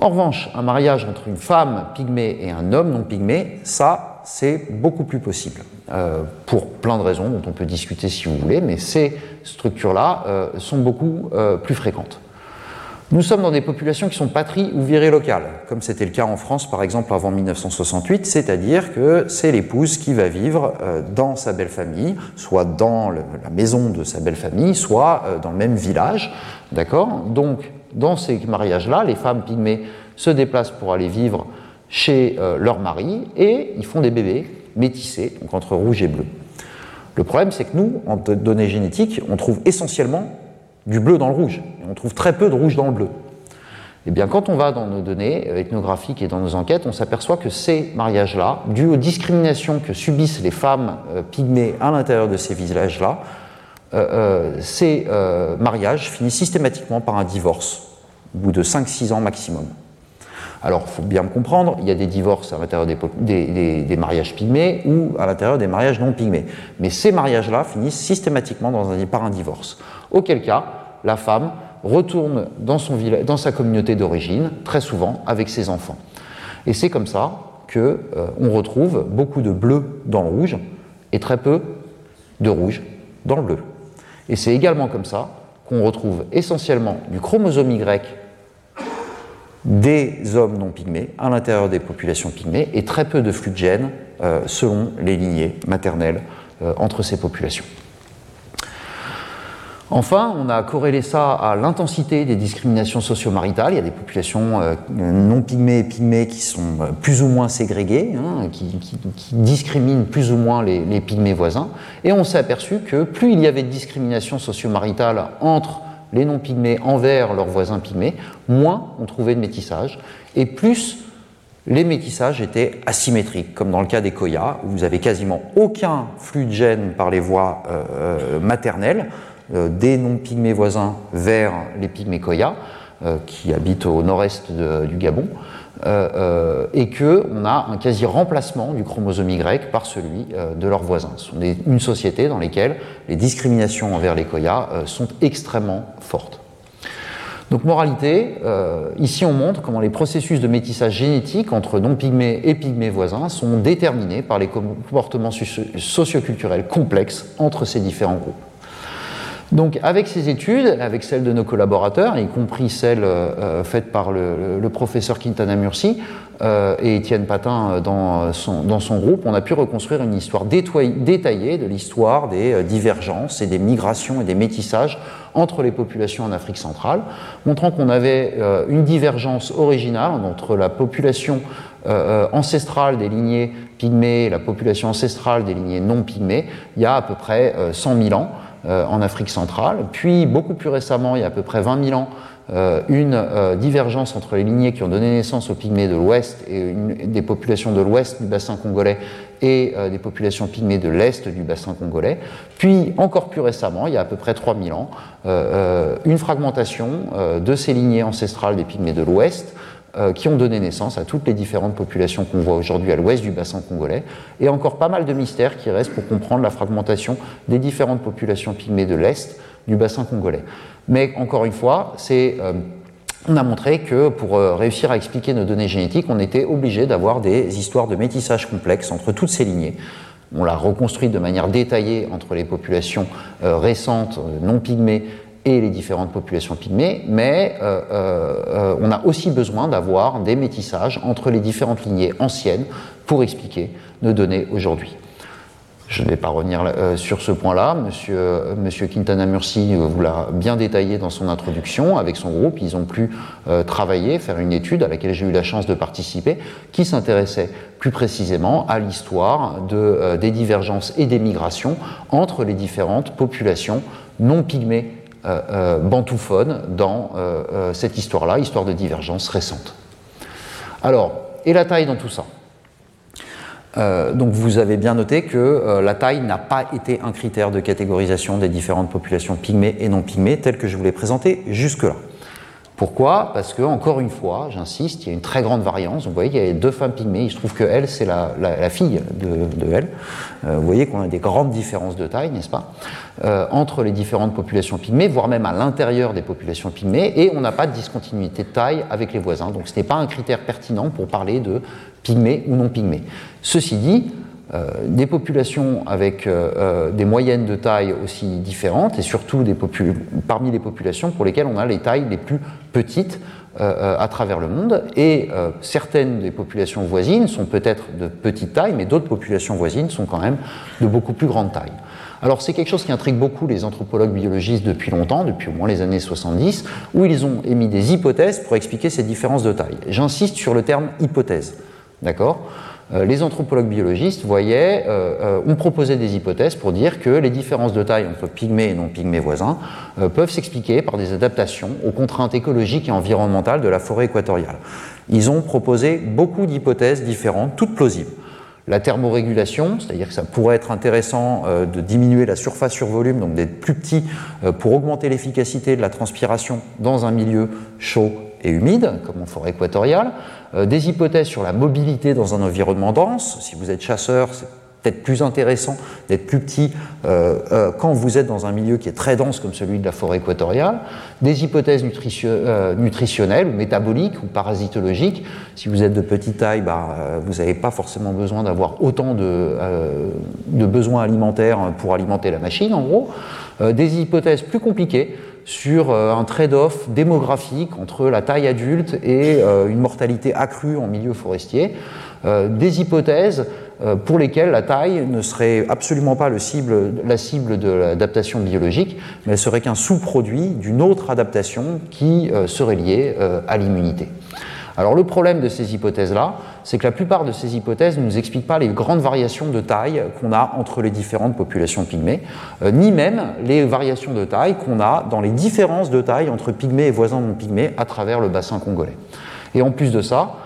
En revanche, un mariage entre une femme pygmée et un homme non pygmé, ça, c'est beaucoup plus possible, pour plein de raisons dont on peut discuter si vous voulez, mais ces structures-là sont beaucoup plus fréquentes. Nous sommes dans des populations qui sont patries ou virées locales, comme c'était le cas en France par exemple avant 1968, c'est-à-dire que c'est l'épouse qui va vivre euh, dans sa belle famille, soit dans la maison de sa belle famille, soit euh, dans le même village. D'accord? Donc, dans ces mariages-là, les femmes pygmées se déplacent pour aller vivre chez euh, leur mari et ils font des bébés métissés, donc entre rouge et bleu. Le problème, c'est que nous, en données génétiques, on trouve essentiellement du bleu dans le rouge. on trouve très peu de rouge dans le bleu. Eh bien, quand on va dans nos données ethnographiques et dans nos enquêtes, on s'aperçoit que ces mariages-là, dus aux discriminations que subissent les femmes euh, pygmées à l'intérieur de ces villages-là, euh, euh, ces mariages finissent systématiquement par un divorce, au bout de 5-6 ans maximum. Alors, il faut bien comprendre, il y a des divorces à l'intérieur des, mariages pygmées ou à l'intérieur des mariages non pygmées. Mais ces mariages-là finissent systématiquement par un divorce. Auquel cas, la femme retourne dans, sa communauté d'origine, très souvent avec ses enfants. Et c'est comme ça qu'on euh, retrouve beaucoup de bleu dans le rouge et très peu de rouge dans le bleu. Et c'est également comme ça qu'on retrouve essentiellement du chromosome Y des hommes non pygmées à l'intérieur des populations pygmées et très peu de flux de gènes euh, selon les lignées maternelles euh, entre ces populations. Enfin, on a corrélé ça à l'intensité des discriminations socio-maritales. Il y a des populations euh, non pygmées et pygmées qui sont euh, plus ou moins ségrégées, hein, qui, discriminent plus ou moins les, pygmées voisins. Et on s'est aperçu que plus il y avait de discrimination socio-maritale entre les non-pygmées envers leurs voisins pygmées, moins on trouvait de métissage, et plus les métissages étaient asymétriques, comme dans le cas des koyas, où vous avez quasiment aucun flux de gènes par les voies euh, maternelles, des non-pygmées voisins vers les pygmées Koya, euh, qui habitent au nord-est du Gabon, euh, et qu'on a un quasi-remplacement du chromosome Y par celui de leurs voisins. Ce sont une société dans laquelle les discriminations envers les Koya sont extrêmement fortes. Donc moralité, ici on montre comment les processus de métissage génétique entre non-pygmées et pygmées voisins sont déterminés par les comportements socioculturels complexes entre ces différents groupes. Donc avec ces études, avec celles de nos collaborateurs, y compris celles euh, euh, faites par le, professeur Quintana Murci euh, et Étienne Patin dans son, dans son, groupe, on a pu reconstruire une histoire détaillée de l'histoire des divergences et des migrations et des métissages entre les populations en Afrique centrale, montrant qu'on avait une divergence originale entre la population ancestrale des lignées pygmées et la population ancestrale des lignées non pygmées il y a à peu près 100 000 ans. Euh, en Afrique centrale. Puis, beaucoup plus récemment, il y a à peu près 20 000 ans, euh, une euh, divergence entre les lignées qui ont donné naissance aux pygmées de l'Ouest et des populations de l'Ouest du bassin congolais et des populations pygmées de l'Est du bassin congolais. Puis, encore plus récemment, il y a à peu près 3000 ans, une fragmentation de ces lignées ancestrales des pygmées de l'Ouest euh, qui ont donné naissance à toutes les différentes populations qu'on voit aujourd'hui à l'ouest du bassin congolais, et encore pas mal de mystères qui restent pour comprendre la fragmentation des différentes populations pygmées de l'est du bassin congolais. Mais encore une fois, euh, on a montré que pour euh, réussir à expliquer nos données génétiques, on était obligé d'avoir des histoires de métissage complexes entre toutes ces lignées. On l'a reconstruit de manière détaillée entre les populations récentes, non pygmées, et les différentes populations pygmées, mais euh, euh, on a aussi besoin d'avoir des métissages entre les différentes lignées anciennes pour expliquer nos données aujourd'hui. Je ne vais pas revenir euh, sur ce point-là. Monsieur, Quintana Murci vous l'a bien détaillé dans son introduction. Avec son groupe, ils ont pu travailler, faire une étude à laquelle j'ai eu la chance de participer, qui s'intéressait plus précisément à l'histoire de, des divergences et des migrations entre les différentes populations non pygmées euh, euh, bantouphone dans euh, cette histoire-là, histoire de divergence récente. Alors, et la taille dans tout ça? Donc vous avez bien noté que la taille n'a pas été un critère de catégorisation des différentes populations pygmées et non pygmées telles que je vous l'ai présenté jusque-là. Pourquoi? Parce que, encore une fois, j'insiste, il y a une très grande variance. vous voyez qu'il y a deux femmes pygmées. Il se trouve que elle, c'est la, fille de, elle. Euh, vous voyez qu'on a des grandes différences de taille, n'est-ce pas? Euh, Entre les différentes populations pygmées, voire même à l'intérieur des populations pygmées. Et on n'a pas de discontinuité de taille avec les voisins. Donc ce n'est pas un critère pertinent pour parler de pygmées ou non pygmées. Ceci dit, des populations avec euh, euh, des moyennes de taille aussi différentes et surtout parmi les populations pour lesquelles on a les tailles les plus petites à travers le monde. Et certaines des populations voisines sont peut-être de petite taille, mais d'autres populations voisines sont quand même de beaucoup plus grande taille. Alors c'est quelque chose qui intrigue beaucoup les anthropologues biologistes depuis longtemps, depuis au moins les années 70, où ils ont émis des hypothèses pour expliquer ces différences de taille. J'insiste sur le terme hypothèse. D'accord? euh, les anthropologues biologistes voyaient, euh, euh, ont proposé des hypothèses pour dire que les différences de taille entre pygmées et non pygmées voisins peuvent s'expliquer par des adaptations aux contraintes écologiques et environnementales de la forêt équatoriale. Ils ont proposé beaucoup d'hypothèses différentes, toutes plausibles. La thermorégulation, c'est-à-dire que ça pourrait être intéressant de diminuer la surface sur volume, donc d'être plus petit pour augmenter l'efficacité de la transpiration dans un milieu chaud et humide, comme en forêt équatoriale. Euh, des hypothèses sur la mobilité dans un environnement dense. Si vous êtes chasseur, c'est peut-être plus intéressant d'être plus petit euh, euh, quand vous êtes dans un milieu qui est très dense comme celui de la forêt équatoriale. Des hypothèses nutritionnelles ou métaboliques ou parasitologiques. Si vous êtes de petite taille, bah, vous n'avez pas forcément besoin d'avoir autant de, de, besoins alimentaires pour alimenter la machine, en gros. des hypothèses plus compliquées sur euh, un trade-off démographique entre la taille adulte et euh, une mortalité accrue en milieu forestier, euh, des hypothèses pour lesquelles la taille ne serait absolument pas la cible de l'adaptation biologique, mais elle serait qu'un sous-produit d'une autre adaptation qui serait liée à l'immunité. Alors le problème de ces hypothèses-là, c'est que la plupart de ces hypothèses ne nous expliquent pas les grandes variations de taille qu'on a entre les différentes populations pygmées, euh, ni même les variations de taille qu'on a dans les différences de taille entre pygmées et voisins non pygmées à travers le bassin congolais. Et en plus de ça,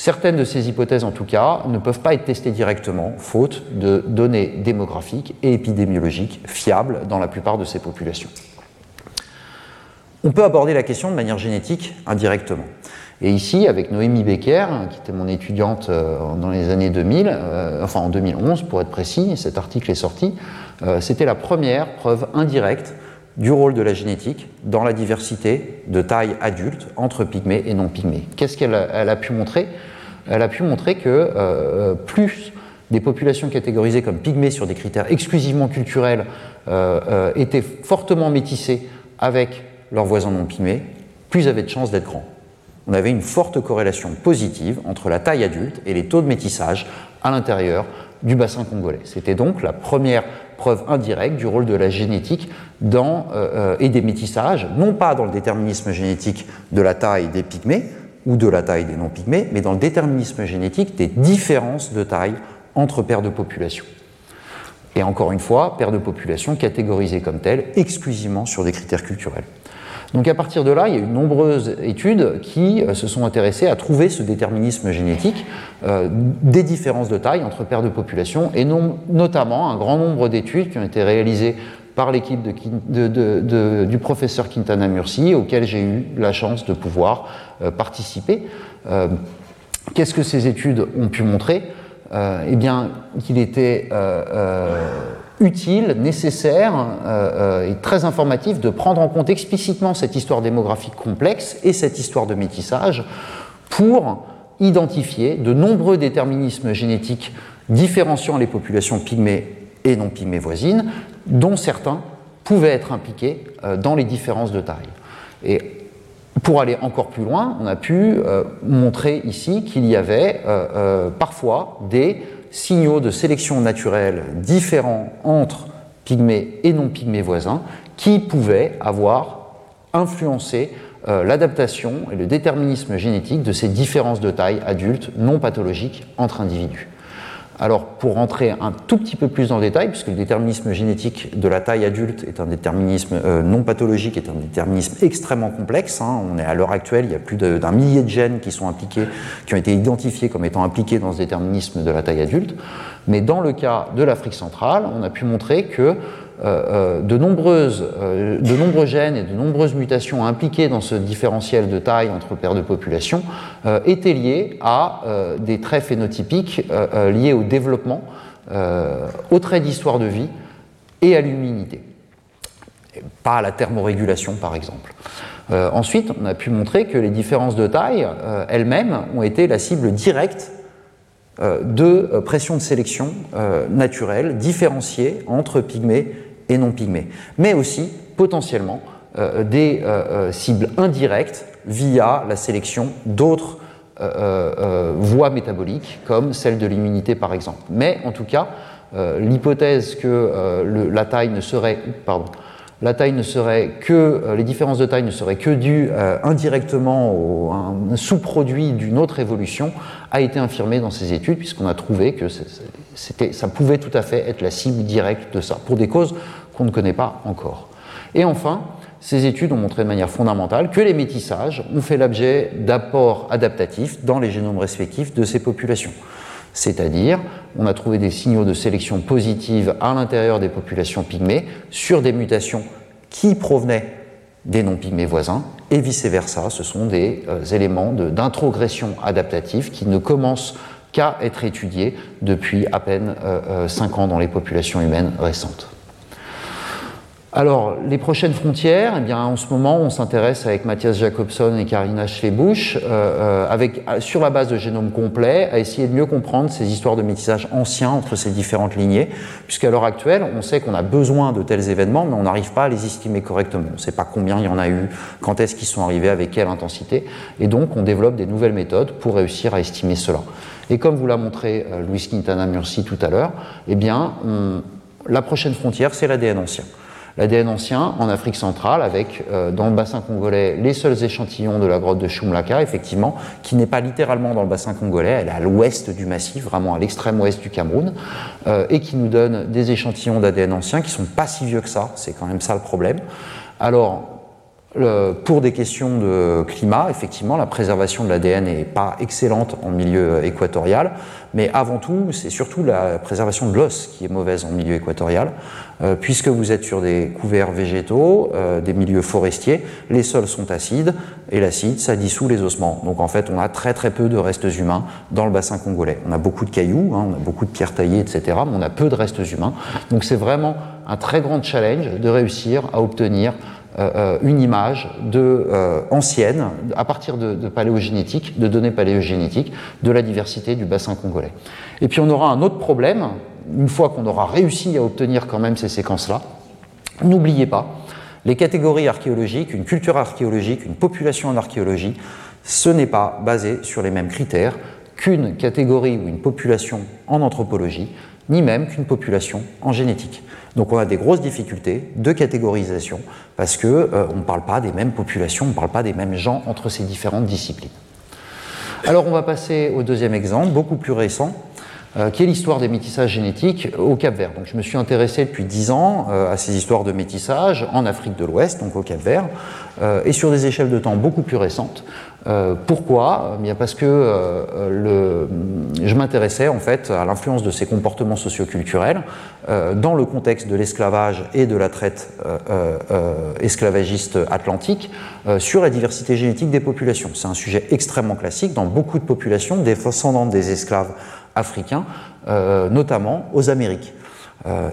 Certaines de ces hypothèses, en tout cas, ne peuvent pas être testées directement, faute de données démographiques et épidémiologiques fiables dans la plupart de ces populations. On peut aborder la question de manière génétique indirectement. Et ici, avec Noémie Becker, qui était mon étudiante euh, dans les années 2000, euh, enfin en 2011 pour être précis, cet article est sorti, euh, c'était la première preuve indirecte du rôle de la génétique dans la diversité de taille adulte entre pygmées et non pygmées. Qu'est-ce qu'elle a, pu montrer? Elle a pu montrer que plus des populations catégorisées comme pygmées sur des critères exclusivement culturels étaient fortement métissées avec leurs voisins non pygmées, plus avaient de chances d'être grands on avait une forte corrélation positive entre la taille adulte et les taux de métissage à l'intérieur du bassin congolais. C'était donc la première preuve indirecte du rôle de la génétique dans, euh, euh, et des métissages, non pas dans le déterminisme génétique de la taille des pygmées ou de la taille des non-pygmées, mais dans le déterminisme génétique des différences de taille entre paires de populations. Et encore une fois, paires de populations catégorisées comme telles exclusivement sur des critères culturels. Donc à partir de là, il y a eu de nombreuses études qui euh, se sont intéressées à trouver ce déterminisme génétique euh, des différences de taille entre paires de populations, et notamment un grand nombre d'études qui ont été réalisées par l'équipe du professeur Quintana Murci, auquel j'ai eu la chance de pouvoir euh, participer. Qu'est-ce que ces études ont pu montrer? Eh bien, qu'il était utile, nécessaire euh, euh, et très informatif de prendre en compte explicitement cette histoire démographique complexe et cette histoire de métissage pour identifier de nombreux déterminismes génétiques différenciant les populations pygmées et non pygmées voisines, dont certains pouvaient être impliqués euh, dans les différences de taille. Et pour aller encore plus loin, on a pu montrer ici qu'il y avait parfois des signaux de sélection naturelle différents entre pygmées et non pygmées voisins qui pouvaient avoir influencé euh, l'adaptation et le déterminisme génétique de ces différences de taille adultes non pathologiques entre individus. Alors, pour rentrer un tout petit peu plus dans le détail, puisque le déterminisme génétique de la taille adulte est un déterminisme euh, non pathologique, est un déterminisme extrêmement complexe. Hein. On est à l'heure actuelle, il y a plus d'un millier de gènes qui sont impliqués, qui ont été identifiés comme étant impliqués dans ce déterminisme de la taille adulte. Mais dans le cas de l'Afrique centrale, on a pu montrer que de, nombreuses, de nombreux gènes et de nombreuses mutations impliquées dans ce différentiel de taille entre paires de populations étaient liées à des traits phénotypiques liés au développement, aux traits d'histoire de vie et à l'immunité pas à la thermorégulation par exemple. Euh, ensuite, on a pu montrer que les différences de taille euh, elles-mêmes ont été la cible directe euh, de pression de sélection naturelle différenciée entre pygmées et non pygmées, mais aussi potentiellement des cibles indirectes via la sélection d'autres voies métaboliques comme celle de l'immunité par exemple. Mais en tout cas, l'hypothèse que la taille ne serait, pardon, la taille ne serait que, euh, les différences de taille ne seraient que dues euh, indirectement à un sous-produit d'une autre évolution, a été infirmée dans ces études, puisqu'on a trouvé que ça pouvait tout à fait être la cible directe de ça, pour des causes qu'on ne connaît pas encore. Et enfin, ces études ont montré de manière fondamentale que les métissages ont fait l'objet d'apports adaptatifs dans les génomes respectifs de ces populations. C'est-à-dire, on a trouvé des signaux de sélection positive à l'intérieur des populations pygmées sur des mutations qui provenaient des non-pygmées voisins, et vice-versa, ce sont des euh, éléments d'introgression adaptative qui ne commencent qu'à être étudiés depuis à peine 5 euh, euh, ans dans les populations humaines récentes. Alors, les prochaines frontières, eh bien, en ce moment, on s'intéresse avec Mathias Jacobson et Karina Schlebusch, euh, euh, avec, sur la base de génome complet, à essayer de mieux comprendre ces histoires de métissage anciens entre ces différentes lignées, puisqu'à l'heure actuelle, on sait qu'on a besoin de tels événements, mais on n'arrive pas à les estimer correctement. On ne sait pas combien il y en a eu, quand est-ce qu'ils sont arrivés, avec quelle intensité, et donc on développe des nouvelles méthodes pour réussir à estimer cela. Et comme vous l'a montré euh, Louis Quintana Murci tout à l'heure, eh bien, la prochaine frontière, c'est l'ADN ancien l'ADN ancien en Afrique centrale, avec euh, dans le bassin congolais les seuls échantillons de la grotte de Shumlaka, effectivement, qui n'est pas littéralement dans le bassin congolais, elle est à l'ouest du massif, vraiment à l'extrême ouest du Cameroun, euh, et qui nous donne des échantillons d'ADN ancien qui sont pas si vieux que ça, c'est quand même ça le problème. Alors, pour des questions de climat, effectivement, la préservation de l'ADN n'est pas excellente en milieu équatorial, mais avant tout, c'est surtout la préservation de l'os qui est mauvaise en milieu équatorial, euh, puisque vous êtes sur des couverts végétaux, euh, des milieux forestiers, les sols sont acides, et l'acide, ça dissout les ossements. Donc en fait, on a très très peu de restes humains dans le bassin congolais. On a beaucoup de cailloux, hein, on a beaucoup de pierres taillées, etc., mais on a peu de restes humains. Donc c'est vraiment un très grand challenge de réussir à obtenir euh, euh, une image euh, ancienne, à partir de, de, de données paléogénétiques, de la diversité du bassin congolais. Et puis on aura un autre problème, une fois qu'on aura réussi à obtenir quand même ces séquences-là, n'oubliez pas, les catégories archéologiques, une culture archéologique, une population en archéologie, ce n'est pas basé sur les mêmes critères qu'une catégorie ou une population en anthropologie, ni même qu'une population en génétique. Donc on a des grosses difficultés de catégorisation parce qu'on euh, ne parle pas des mêmes populations, on ne parle pas des mêmes gens entre ces différentes disciplines. Alors on va passer au deuxième exemple, beaucoup plus récent, euh, qui est l'histoire des métissages génétiques au Cap Vert. Donc je me suis intéressé depuis dix ans euh, à ces histoires de métissage en Afrique de l'Ouest, donc au Cap Vert, et sur des échelles de temps beaucoup plus récentes. Euh, pourquoi? Eh Bien Parce que euh, je m'intéressais en fait à l'influence de ces comportements socioculturels euh, dans le contexte de l'esclavage et de la traite esclavagiste atlantique sur la diversité génétique des populations. C'est un sujet extrêmement classique dans beaucoup de populations descendantes des esclaves africains, notamment aux Amériques.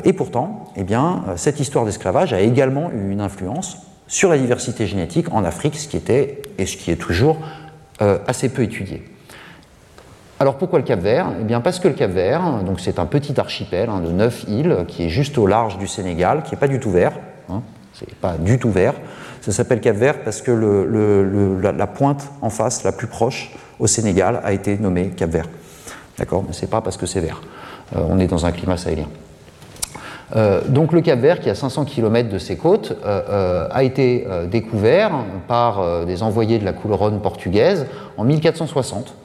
et pourtant, eh bien, cette histoire d'esclavage a également eu une influence sur la diversité génétique en Afrique, ce qui était et ce qui est toujours euh, assez peu étudié. Alors pourquoi le Cap Vert? Eh bien parce que le Cap Vert, donc c'est un petit archipel hein, de neuf îles qui est juste au large du Sénégal, qui n'est pas du tout vert, hein, c'est pas du tout vert. Ça s'appelle Cap Vert parce que la, pointe en face, la plus proche au Sénégal, a été nommée Cap Vert. D'accord? Mais c'est pas parce que c'est vert. Euh, on est dans un climat sahélien. Euh, donc le Cap Vert, qui est à 500 km de ses côtes, euh, euh, a été découvert par des envoyés de la couronne portugaise en 1460.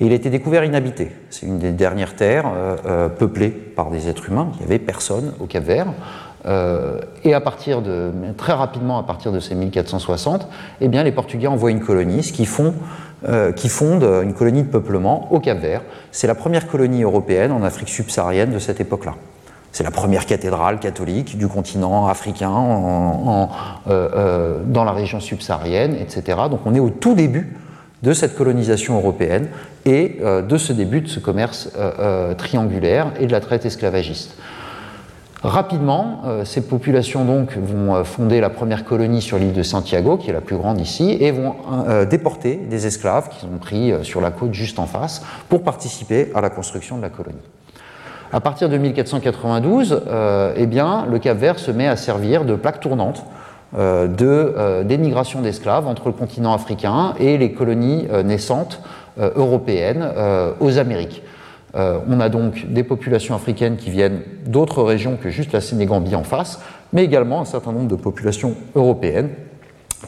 Et il a été découvert inhabité. C'est une des dernières terres peuplées par des êtres humains. Il n'y avait personne au Cap Vert. et très rapidement, à partir de ces 1460, eh bien, les Portugais envoient une colonie, ce qui, font, qui fonde une colonie de peuplement au Cap Vert. C'est la première colonie européenne en Afrique subsaharienne de cette époque-là. C'est la première cathédrale catholique du continent africain euh, euh, dans la région subsaharienne, etc. Donc on est au tout début de cette colonisation européenne et euh, de ce début de ce commerce triangulaire et de la traite esclavagiste. Rapidement, ces populations donc vont fonder la première colonie sur l'île de Santiago, qui est la plus grande ici, et vont déporter des esclaves qui sont pris sur la côte juste en face pour participer à la construction de la colonie. À partir de 1492, euh, eh bien, le Cap Vert se met à servir de plaque tournante euh, euh, d'émigration d'esclaves entre le continent africain et les colonies naissantes européennes aux Amériques. on a donc des populations africaines qui viennent d'autres régions que juste la Sénégambie en face, mais également un certain nombre de populations européennes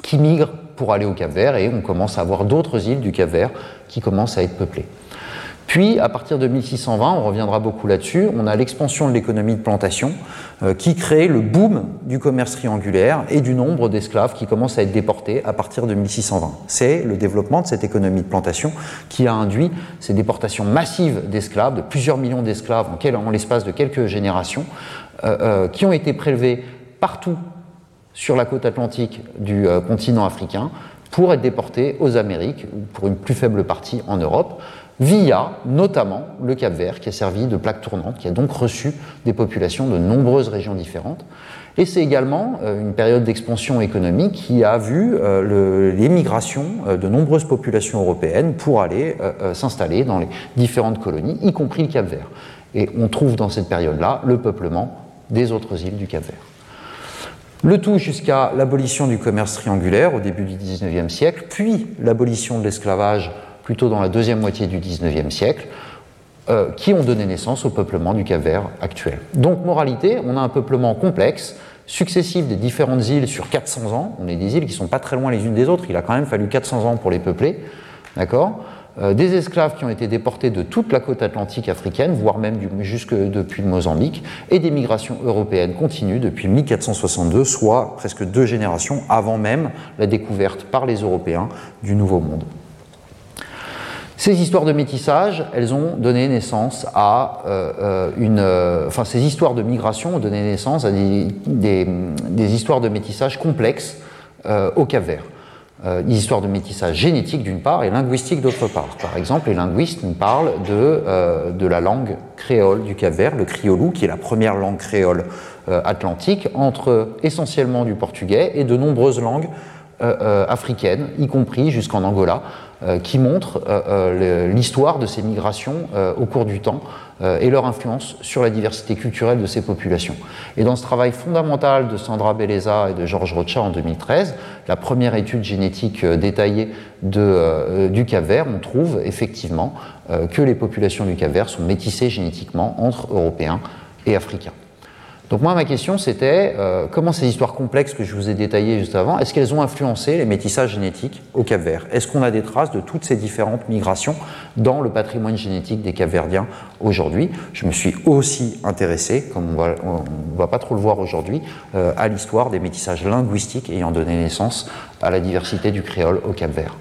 qui migrent pour aller au Cap Vert et on commence à avoir d'autres îles du Cap Vert qui commencent à être peuplées. Puis, à partir de 1620, on reviendra beaucoup là-dessus, on a l'expansion de l'économie de plantation euh, qui crée le boom du commerce triangulaire et du nombre d'esclaves qui commencent à être déportés à partir de 1620. C'est le développement de cette économie de plantation qui a induit ces déportations massives d'esclaves, de plusieurs millions d'esclaves en, l'espace de quelques générations, euh, euh, qui ont été prélevés partout sur la côte atlantique du continent africain pour être déportés aux Amériques, pour une plus faible partie en Europe via notamment le Cap Vert, qui a servi de plaque tournante, qui a donc reçu des populations de nombreuses régions différentes. Et c'est également euh, une période d'expansion économique qui a vu euh, l'émigration euh, de nombreuses populations européennes pour aller s'installer dans les différentes colonies, y compris le Cap Vert. Et on trouve dans cette période-là le peuplement des autres îles du Cap Vert. Le tout jusqu'à l'abolition du commerce triangulaire au début du XIXe siècle, puis l'abolition de l'esclavage plutôt dans la deuxième moitié du XIXe siècle, euh, qui ont donné naissance au peuplement du Cap-Vert actuel. Donc, moralité, on a un peuplement complexe, successif des différentes îles sur 400 ans. On est des îles qui ne sont pas très loin les unes des autres. Il a quand même fallu 400 ans pour les peupler. Euh, Des esclaves qui ont été déportés de toute la côte atlantique africaine, voire même jusque depuis le Mozambique, et des migrations européennes continues depuis 1462, soit presque deux générations avant même la découverte par les Européens du Nouveau Monde. Ces histoires de métissage, elles ont donné naissance à euh, euh, une. Euh, enfin, ces histoires de migration ont donné naissance à des, histoires de métissage complexes au Cap-Vert. des histoires de métissage génétique d'une part et linguistique d'autre part. Par exemple, les linguistes nous parlent de, de la langue créole du Cap-Vert, le criolou, qui est la première langue créole atlantique, entre essentiellement du portugais et de nombreuses langues africaines, y compris jusqu'en Angola. Euh, qui montrent euh, euh, l'histoire de ces migrations au cours du temps et leur influence sur la diversité culturelle de ces populations. Et dans ce travail fondamental de Sandra Belleza et de Georges Rocha en 2013, la première étude génétique détaillée du Cap-Vert, on trouve effectivement que les populations du Cap-Vert sont métissées génétiquement entre Européens et Africains. Donc moi, ma question, c'était euh, comment ces histoires complexes que je vous ai détaillées juste avant, est-ce qu'elles ont influencé les métissages génétiques au Cap Vert? Est-ce qu'on a des traces de toutes ces différentes migrations dans le patrimoine génétique des Capverdiens aujourd'hui? Je me suis aussi intéressé, comme on ne va pas trop le voir aujourd'hui, euh, à l'histoire des métissages linguistiques ayant donné naissance à la diversité du créole au Cap Vert.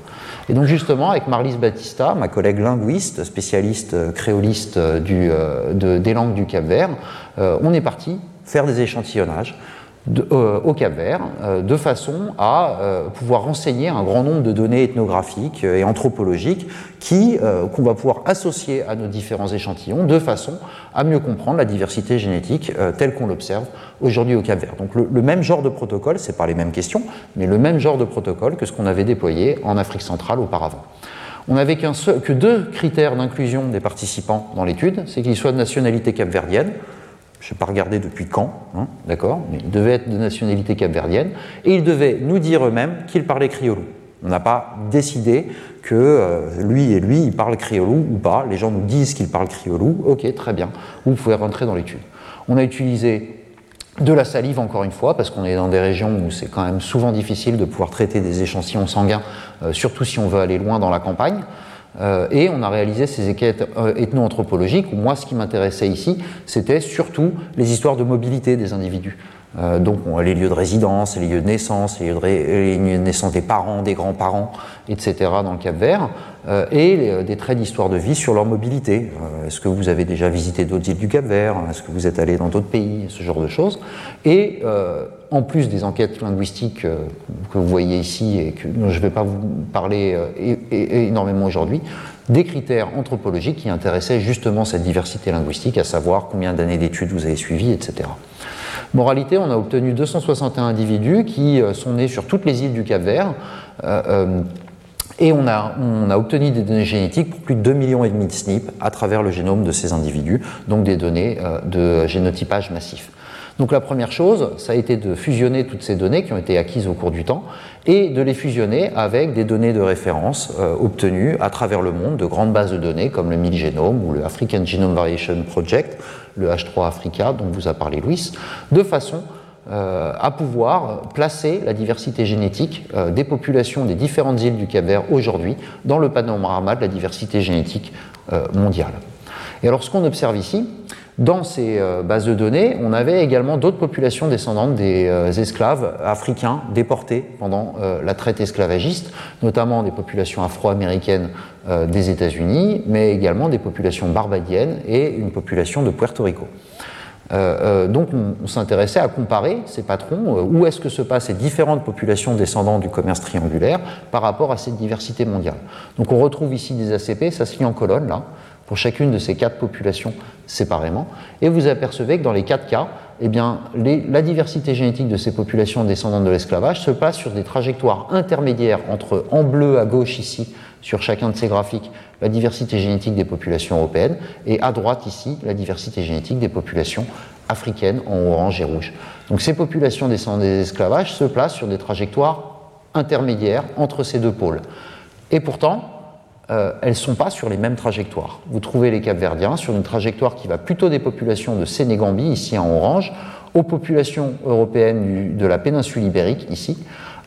Et donc justement, avec Marlise Battista, ma collègue linguiste, spécialiste euh, créoliste des langues du Cap Vert, on est parti faire des échantillonnages euh, au Cap Vert, euh, de façon à euh, pouvoir renseigner un grand nombre de données ethnographiques et anthropologiques qui qu'on va pouvoir associer à nos différents échantillons, de façon à mieux comprendre la diversité génétique telle qu'on l'observe aujourd'hui au Cap Vert. Donc le, même genre de protocole, c'est pas les mêmes questions, mais le même genre de protocole que ce qu'on avait déployé en Afrique centrale auparavant. On n'avait que deux critères d'inclusion des participants dans l'étude, c'est qu'ils soient de nationalité capverdienne, je n'ai pas regardé depuis quand, hein, d'accord, mais ils devaient être de nationalité capverdienne, et ils devaient nous dire eux-mêmes qu'ils parlaient criolou. On n'a pas décidé que euh, lui et lui, ils parlent criolou ou pas. Les gens nous disent qu'ils parlent criolou. Ok, très bien. Vous pouvez rentrer dans l'étude. On a utilisé de la salive, encore une fois, parce qu'on est dans des régions où c'est quand même souvent difficile de pouvoir traiter des échantillons sanguins, euh, surtout si on veut aller loin dans la campagne. Euh, et on a réalisé ces enquêtes euh, ethno-anthropologiques où moi, ce qui m'intéressait ici, c'était surtout les histoires de mobilité des individus. Donc les lieux de résidence, les lieux de naissance, les lieux de, naissance des parents, des grands-parents, etc. dans le Cap Vert, et des traits d'histoire de vie sur leur mobilité. Est-ce que vous avez déjà visité d'autres îles du Cap Vert? Est-ce que vous êtes allé dans d'autres pays? Ce genre de choses. Et en plus des enquêtes linguistiques que vous voyez ici et que je ne vais pas vous parler énormément aujourd'hui, des critères anthropologiques qui intéressaient justement cette diversité linguistique, à savoir combien d'années d'études vous avez suivies, etc. Moralité, on a obtenu 261 individus qui euh, sont nés sur toutes les îles du Cap Vert. Euh, euh, et on a, obtenu des données génétiques pour plus de 2,5 millions de SNP à travers le génome de ces individus, donc des données de génotypage massif. Donc la première chose, ça a été de fusionner toutes ces données qui ont été acquises au cours du temps et de les fusionner avec des données de référence euh, obtenues à travers le monde de grandes bases de données comme le Genome ou le African Genome Variation Project, le H3 Africa dont vous a parlé Louis, de façon euh, à pouvoir placer la diversité génétique euh, des populations des différentes îles du Cap-Vert aujourd'hui dans le panorama de la diversité génétique mondiale. Et alors ce qu'on observe ici, dans ces euh, bases de données, on avait également d'autres populations descendantes des euh, esclaves africains déportés pendant euh, la traite esclavagiste, notamment des populations afro-américaines des États-Unis, mais également des populations barbadiennes et une population de Puerto Rico. donc on, s'intéressait à comparer ces patrons, où est-ce que se passent ces différentes populations descendantes du commerce triangulaire par rapport à cette diversité mondiale. Donc on retrouve ici des ACP, ça se lit en colonne là, pour chacune de ces quatre populations séparément, et vous apercevez que dans les quatre cas, eh bien, la diversité génétique de ces populations descendantes de l'esclavage se passe sur des trajectoires intermédiaires entre en bleu à gauche ici, sur chacun de ces graphiques, la diversité génétique des populations européennes, et à droite ici, la diversité génétique des populations africaines en orange et rouge. Donc ces populations descendantes des esclavages se placent sur des trajectoires intermédiaires entre ces deux pôles. Et pourtant, euh, elles ne sont pas sur les mêmes trajectoires. Vous trouvez les Capverdiens sur une trajectoire qui va plutôt des populations de Sénégambie, ici en orange, aux populations européennes de la péninsule ibérique, ici,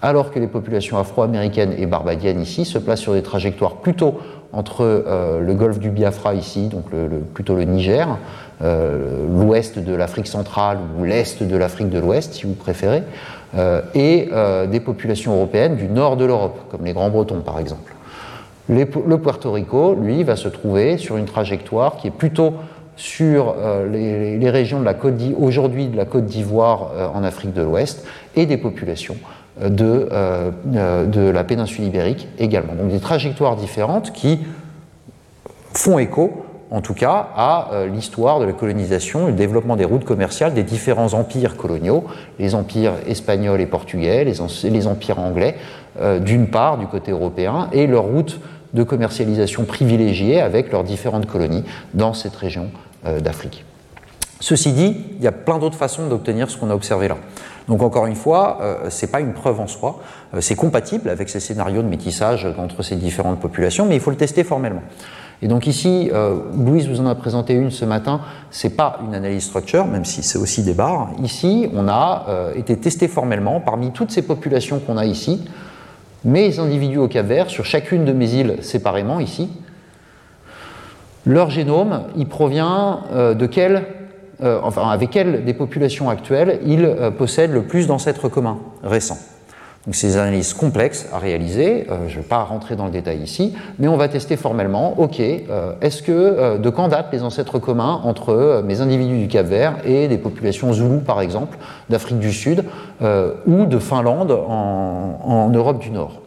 alors que les populations afro-américaines et barbadiennes, ici, se placent sur des trajectoires plutôt entre euh, le golfe du Biafra, ici, donc plutôt le Niger, euh, l'ouest de l'Afrique centrale ou l'est de l'Afrique de l'Ouest, si vous préférez, et des populations européennes du nord de l'Europe, comme les Grands-Bretons par exemple le Puerto Rico, lui, va se trouver sur une trajectoire qui est plutôt sur euh, les, régions de la côte aujourd'hui de la Côte d'Ivoire euh, en Afrique de l'Ouest et des populations euh, de, la péninsule ibérique également. Donc des trajectoires différentes qui font écho, en tout cas, à l'histoire de la colonisation le développement des routes commerciales des différents empires coloniaux, les empires espagnols et portugais, les empires anglais, d'une part du côté européen, et leurs routes de commercialisation privilégiée avec leurs différentes colonies dans cette région euh, d'Afrique. Ceci dit, il y a plein d'autres façons d'obtenir ce qu'on a observé là. Donc encore une fois, euh, ce n'est pas une preuve en soi, euh, c'est compatible avec ces scénarios de métissage entre ces différentes populations, mais il faut le tester formellement. Et donc ici, Louise vous en a présenté une ce matin, c'est pas une analyse structure, même si c'est aussi des barres. Ici, on a été testé formellement parmi toutes ces populations qu'on a ici, mes individus au Cap Vert, sur chacune de mes îles séparément ici, leur génome, il provient euh, de quel, euh, enfin, avec quelles des populations actuelles ils euh, possèdent le plus d'ancêtres communs récents. Donc des analyses complexes à réaliser, je ne vais pas rentrer dans le détail ici, mais on va tester formellement, ok, est-ce que de quand datent les ancêtres communs entre mes individus du Cap Vert et des populations zoulous par exemple, d'Afrique du Sud ou de Finlande en Europe du Nord?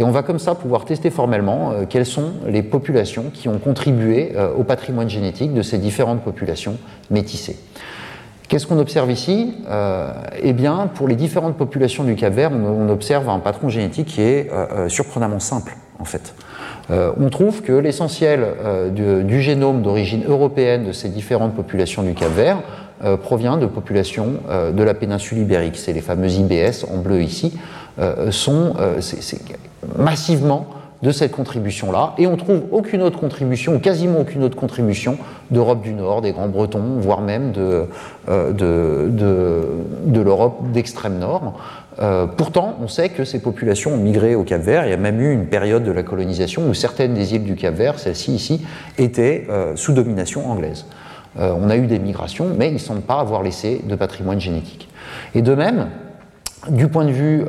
Et on va comme ça pouvoir tester formellement euh, quelles sont les populations qui ont contribué euh, au patrimoine génétique de ces différentes populations métissées. Qu'est-ce qu'on observe ici euh, Eh bien, pour les différentes populations du Cap-Vert, on, observe un patron génétique qui est surprenamment simple, en fait. on trouve que l'essentiel du, génome d'origine européenne de ces différentes populations du Cap-Vert provient de populations de la péninsule ibérique. C'est les fameux IBS en bleu ici. sont, massivement de cette contribution-là, et on trouve aucune autre contribution, quasiment aucune autre contribution d'Europe du Nord, des Grands Bretons, voire même de, euh, de, l'Europe d'extrême Nord. Euh, pourtant, on sait que ces populations ont migré au Cap Vert. Il y a même eu une période de la colonisation où certaines des îles du Cap Vert, celles-ci ici, étaient euh, sous domination anglaise. on a eu des migrations, mais ils ne semblent pas avoir laissé de patrimoine génétique. Et de même, du point de vue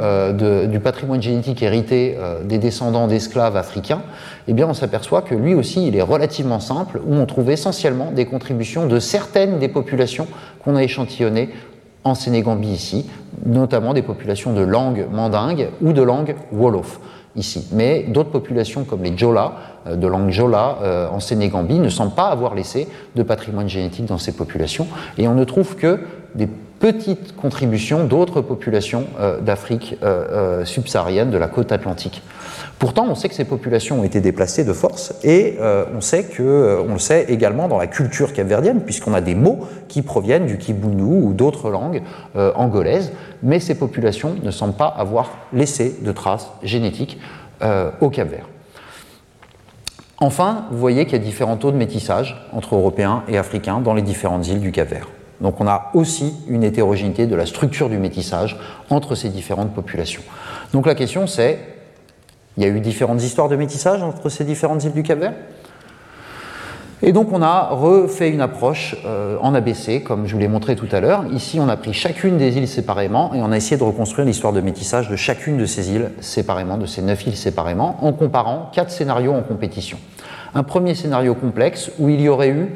du patrimoine génétique hérité des descendants d'esclaves africains, eh bien, on s'aperçoit que lui aussi, il est relativement simple, où on trouve essentiellement des contributions de certaines des populations qu'on a échantillonnées en Sénégambie ici, notamment des populations de langue mandingue ou de langue wolof ici. Mais d'autres populations comme les Jola, euh, de langue Jola euh, en Sénégambie, ne semblent pas avoir laissé de patrimoine génétique dans ces populations. Et on ne trouve que des petites contributions d'autres populations euh, d'Afrique subsaharienne, de la côte atlantique. Pourtant, on sait que ces populations ont été déplacées de force et euh, on sait que, euh, on le sait également dans la culture capverdienne, puisqu'on a des mots qui proviennent du kibundu ou d'autres langues euh, angolaises, mais ces populations ne semblent pas avoir laissé de traces génétiques au Cap-Vert. Enfin, vous voyez qu'il y a différents taux de métissage entre Européens et Africains dans les différentes îles du Cap-Vert. Donc on a aussi une hétérogénéité de la structure du métissage entre ces différentes populations. Donc la question c'est il y a eu différentes histoires de métissage entre ces différentes îles du Cap-Vert. Et donc on a refait une approche euh, en ABC, comme je vous l'ai montré tout à l'heure. Ici, on a pris chacune des îles séparément et on a essayé de reconstruire l'histoire de métissage de chacune de ces îles séparément, de ces neuf îles séparément, en comparant quatre scénarios en compétition. Un premier scénario complexe où il y aurait eu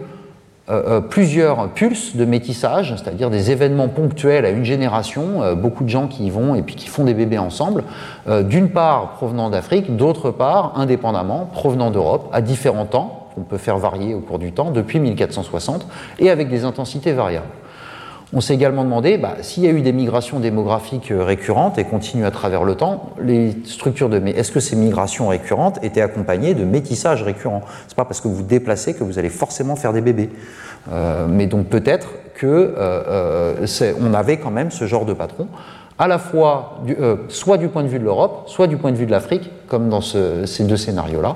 euh, euh, plusieurs pulses de métissage, c'est-à-dire des événements ponctuels à une génération, euh, beaucoup de gens qui y vont et puis qui font des bébés ensemble, d'une part provenant d'Afrique, d'autre part indépendamment provenant d'Europe, à différents temps, qu'on peut faire varier au cours du temps, depuis 1460, et avec des intensités variables. On s'est également demandé bah, s'il y a eu des migrations démographiques récurrentes et continuent à travers le temps, les structures de est-ce que ces migrations récurrentes étaient accompagnées de métissage récurrent C'est pas parce que vous vous déplacez que vous allez forcément faire des bébés. Euh, mais donc peut-être que euh, euh, on avait quand même ce genre de patron, à la fois soit du point de vue de l'Europe, soit du point de vue de l'Afrique, comme dans ces deux scénarios-là.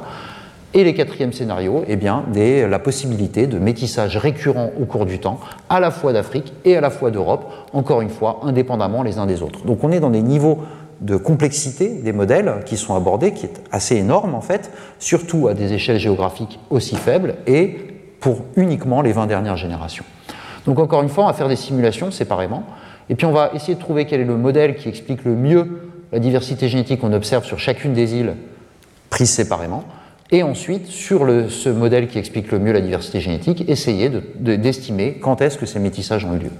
Et les quatrièmes scénarios, eh bien, la possibilité de métissage récurrent au cours du temps, à la fois d'Afrique et à la fois d'Europe, encore une fois, indépendamment les uns des autres. Donc on est dans des niveaux de complexité des modèles qui sont abordés, qui est assez énorme en fait, surtout à des échelles géographiques aussi faibles et pour uniquement les 20 dernières générations. Donc encore une fois, on va faire des simulations séparément, et puis on va essayer de trouver quel est le modèle qui explique le mieux la diversité génétique qu'on observe sur chacune des îles prises séparément et ensuite, sur ce modèle qui explique le mieux la diversité génétique, essayer d'estimer quand est-ce que ces métissages ont eu lieu.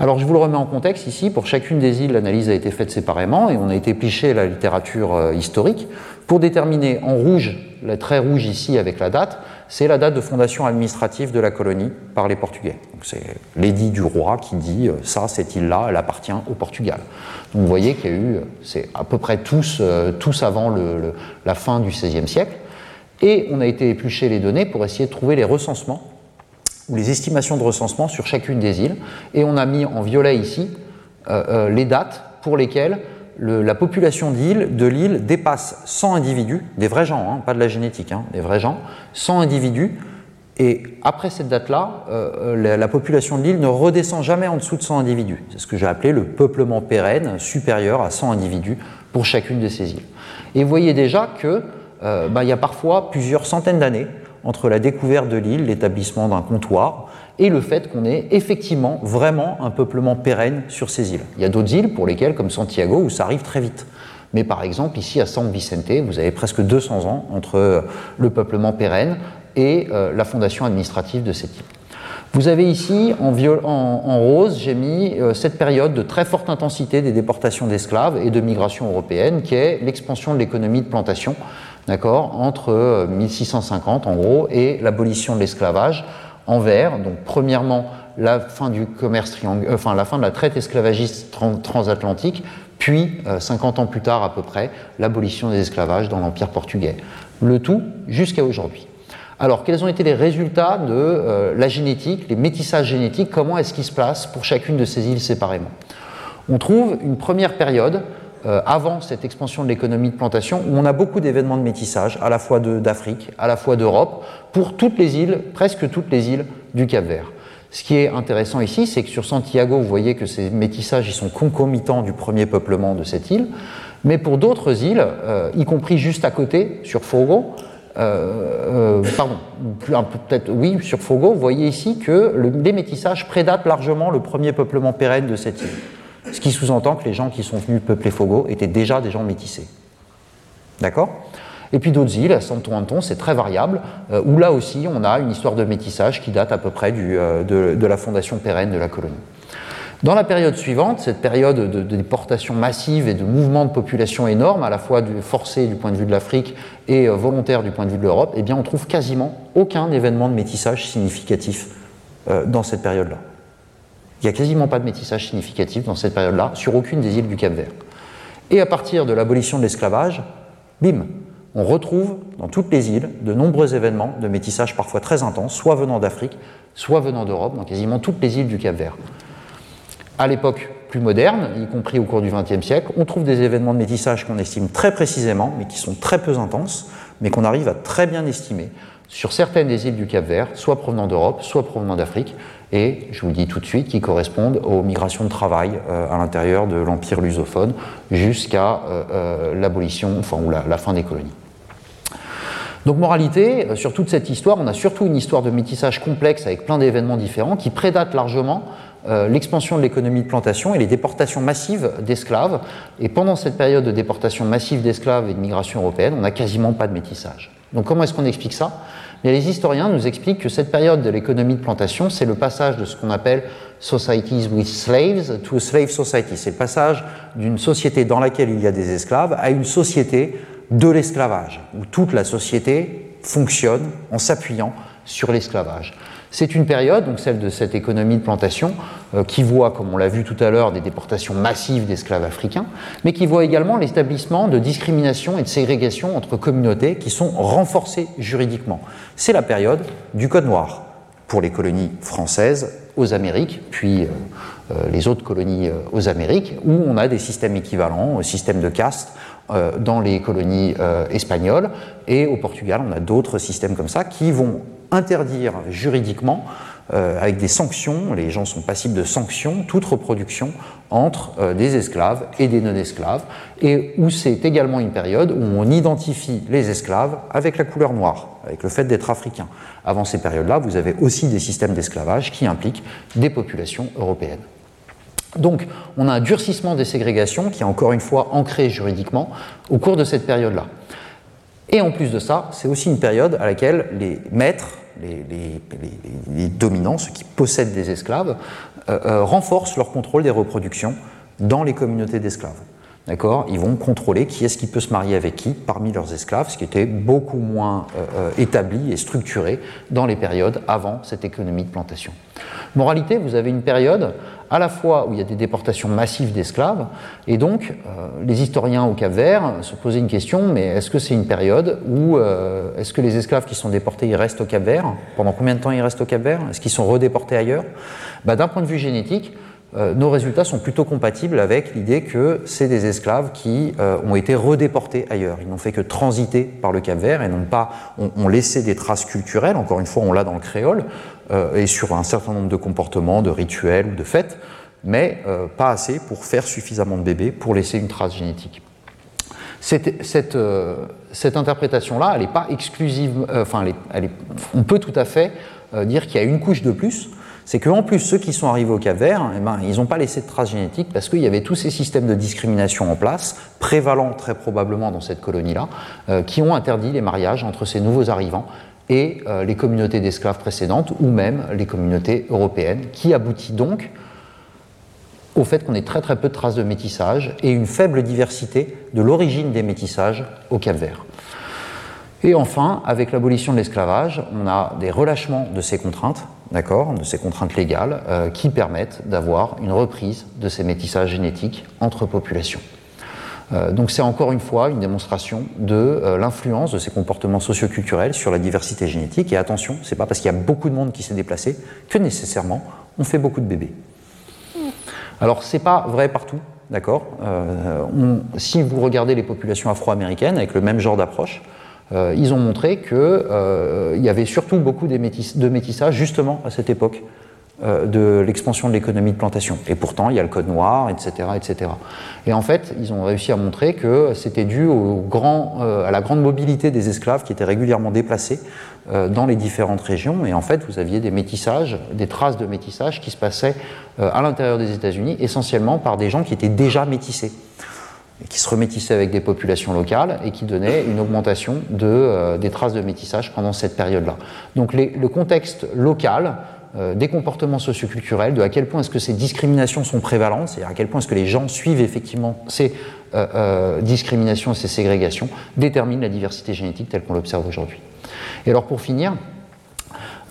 Alors je vous le remets en contexte ici, pour chacune des îles, l'analyse a été faite séparément et on a été piché la littérature euh, historique pour déterminer en rouge, le trait rouge ici avec la date, c'est la date de fondation administrative de la colonie par les Portugais. C'est l'édit du roi qui dit euh, ça, cette île-là, elle appartient au Portugal. Donc vous voyez qu'il y a eu, c'est à peu près tous, euh, tous avant la fin du XVIe siècle. Et on a été éplucher les données pour essayer de trouver les recensements ou les estimations de recensement sur chacune des îles. Et on a mis en violet ici euh, les dates pour lesquelles la population de l'île dépasse 100 individus, des vrais gens, hein, pas de la génétique, hein, des vrais gens, 100 individus, et après cette date-là, euh, la, la, population de l'île ne redescend jamais en dessous de 100 individus. C'est ce que j'ai appelé le peuplement pérenne supérieur à 100 individus pour chacune de ces îles. Et vous voyez déjà qu'il euh, bah, y a parfois plusieurs centaines d'années entre la découverte de l'île, l'établissement d'un comptoir, et le fait qu'on ait effectivement vraiment un peuplement pérenne sur ces îles. Il y a d'autres îles pour lesquelles, comme Santiago, où ça arrive très vite. Mais par exemple, ici à San Vicente, vous avez presque 200 ans entre le peuplement pérenne et euh, la fondation administrative de cette île. Vous avez ici, en, rose, j'ai mis euh, cette période de très forte intensité des déportations d'esclaves et de migration européenne, qui est l'expansion de l'économie de plantation, d'accord, entre 1650 euh, en gros et l'abolition de l'esclavage en vert. Donc, premièrement, la fin fin de la traite esclavagiste transatlantique, puis 50 ans plus tard à peu près, l'abolition des esclavages dans l'Empire portugais. Le tout jusqu'à aujourd'hui. Alors, quels ont été les résultats de euh, la génétique, les métissages génétiques? Comment est-ce qu'ils se placent pour chacune de ces îles séparément? On trouve une première période, euh, avant cette expansion de l'économie de plantation, où on a beaucoup d'événements de métissage, à la fois d'Afrique, à la fois d'Europe, pour toutes les îles, presque toutes les îles du Cap-Vert. Ce qui est intéressant ici, c'est que sur Santiago, vous voyez que ces métissages ils sont concomitants du premier peuplement de cette île, mais pour d'autres îles, euh, y compris juste à côté, sur Fogo, pardon, peut-être oui, sur Fogo, vous voyez ici que les métissages prédatent largement le premier peuplement pérenne de cette île. Ce qui sous-entend que les gens qui sont venus peupler Fogo étaient déjà des gens métissés. D'accord? Et puis d'autres îles, à Santo Anton, c'est très variable, euh, où là aussi on a une histoire de métissage qui date à peu près euh, de, la fondation pérenne de la colonie. Dans la période suivante, cette période de, déportation massive et de mouvement de population énorme, à la fois du, forcé du point de vue de l'Afrique et euh, volontaire du point de vue de l'Europe, eh bien on trouve quasiment aucun événement de métissage significatif dans cette période-là. Il n'y a quasiment pas de métissage significatif dans cette période-là sur aucune des îles du Cap-Vert. Et à partir de l'abolition de l'esclavage, bim, on retrouve dans toutes les îles de nombreux événements de métissage parfois très intenses, soit venant d'Afrique, soit venant d'Europe, dans quasiment toutes les îles du Cap-Vert. À l'époque plus moderne, y compris au cours du XXe siècle, on trouve des événements de métissage qu'on estime très précisément, mais qui sont très peu intenses, mais qu'on arrive à très bien estimer sur certaines des îles du Cap-Vert, soit provenant d'Europe, soit provenant d'Afrique, et je vous dis tout de suite, qui correspondent aux migrations de travail euh, à l'intérieur de l'empire lusophone jusqu'à euh, euh, l'abolition, enfin ou la fin des colonies. Donc moralité, sur toute cette histoire, on a surtout une histoire de métissage complexe avec plein d'événements différents qui prédatent largement l'expansion de l'économie de plantation et les déportations massives d'esclaves. Et pendant cette période de déportation massive d'esclaves et de migration européenne, on n'a quasiment pas de métissage. Donc comment est-ce qu'on explique ça? Les historiens nous expliquent que cette période de l'économie de plantation, c'est le passage de ce qu'on appelle societies with slaves to a slave society. C'est le passage d'une société dans laquelle il y a des esclaves à une société de l'esclavage, où toute la société fonctionne en s'appuyant sur l'esclavage. C'est une période, donc celle de cette économie de plantation, euh, qui voit, comme on l'a vu tout à l'heure, des déportations massives d'esclaves africains, mais qui voit également l'établissement de discrimination et de ségrégation entre communautés qui sont renforcées juridiquement. C'est la période du Code noir pour les colonies françaises aux Amériques, puis euh, euh, les autres colonies aux Amériques, où on a des systèmes équivalents, système de caste, dans les colonies espagnoles. Et au Portugal, on a d'autres systèmes comme ça qui vont interdire juridiquement, euh, avec des sanctions, les gens sont passibles de sanctions, toute reproduction entre des esclaves et des non-esclaves, et où c'est également une période où on identifie les esclaves avec la couleur noire, avec le fait d'être africain. Avant ces périodes-là, vous avez aussi des systèmes d'esclavage qui impliquent des populations européennes. Donc, on a un durcissement des ségrégations qui est encore une fois ancré juridiquement au cours de cette période-là. Et en plus de ça, c'est aussi une période à laquelle les maîtres, les, dominants, ceux qui possèdent des esclaves, euh, euh, renforcent leur contrôle des reproductions dans les communautés d'esclaves. D'accord? Ils vont contrôler qui est-ce qui peut se marier avec qui parmi leurs esclaves, ce qui était beaucoup moins euh, établi et structuré dans les périodes avant cette économie de plantation. Moralité, vous avez une période à la fois où il y a des déportations massives d'esclaves, et donc euh, les historiens au Cap-Vert se posaient une question, mais est-ce que c'est une période où euh, est-ce que les esclaves qui sont déportés, ils restent au Cap-Vert Pendant combien de temps ils restent au Cap-Vert Est-ce qu'ils sont redéportés ailleurs? Bah, D'un point de vue génétique, euh, nos résultats sont plutôt compatibles avec l'idée que c'est des esclaves qui ont été redéportés ailleurs. Ils n'ont fait que transiter par le Cap-Vert et n'ont pas ont, laissé des traces culturelles. Encore une fois, on l'a dans le créole, euh, et sur un certain nombre de comportements, de rituels ou de fêtes, mais euh, pas assez pour faire suffisamment de bébés pour laisser une trace génétique. Cette, euh, cette interprétation-là, elle n'est pas exclusive, enfin, on peut tout à fait dire qu'il y a une couche de plus, c'est qu'en plus, ceux qui sont arrivés au Cap Vert, eh ben, ils n'ont pas laissé de traces génétiques parce qu'il y avait tous ces systèmes de discrimination en place, prévalents très probablement dans cette colonie-là, qui ont interdit les mariages entre ces nouveaux arrivants et euh, les communautés d'esclaves précédentes ou même les communautés européennes, qui aboutit donc au fait qu'on ait très très peu de traces de métissage et une faible diversité de l'origine des métissages au Cap Vert. Et enfin, avec l'abolition de l'esclavage, on a des relâchements de ces contraintes, d'accord, de ces contraintes légales, euh, qui permettent d'avoir une reprise de ces métissages génétiques entre populations. Euh, donc c'est encore une fois une démonstration de euh, l'influence de ces comportements socioculturels sur la diversité génétique. Et attention, c'est pas parce qu'il y a beaucoup de monde qui s'est déplacé que nécessairement on fait beaucoup de bébés. Alors c'est pas vrai partout, d'accord. Si vous regardez les populations afro-américaines avec le même genre d'approche, ils ont montré qu'il y avait surtout beaucoup de métissage justement à cette époque euh, de l'expansion de l'économie de plantation. Et pourtant, il y a le code noir, etc., etc. Et en fait, ils ont réussi à montrer que c'était dû euh, à la grande mobilité des esclaves qui étaient régulièrement déplacés euh, dans les différentes régions. Et en fait, vous aviez des métissages, des traces de métissage qui se passaient à l'intérieur des États-Unis, essentiellement par des gens qui étaient déjà métissés qui se remétissaient avec des populations locales et qui donnaient une augmentation de, des traces de métissage pendant cette période-là. Donc le contexte local euh, des comportements socioculturels, de à quel point est-ce que ces discriminations sont prévalentes, c'est-à-dire à quel point est-ce que les gens suivent effectivement ces euh, euh, discriminations, ces ségrégations, détermine la diversité génétique telle qu'on l'observe aujourd'hui. Et alors pour finir,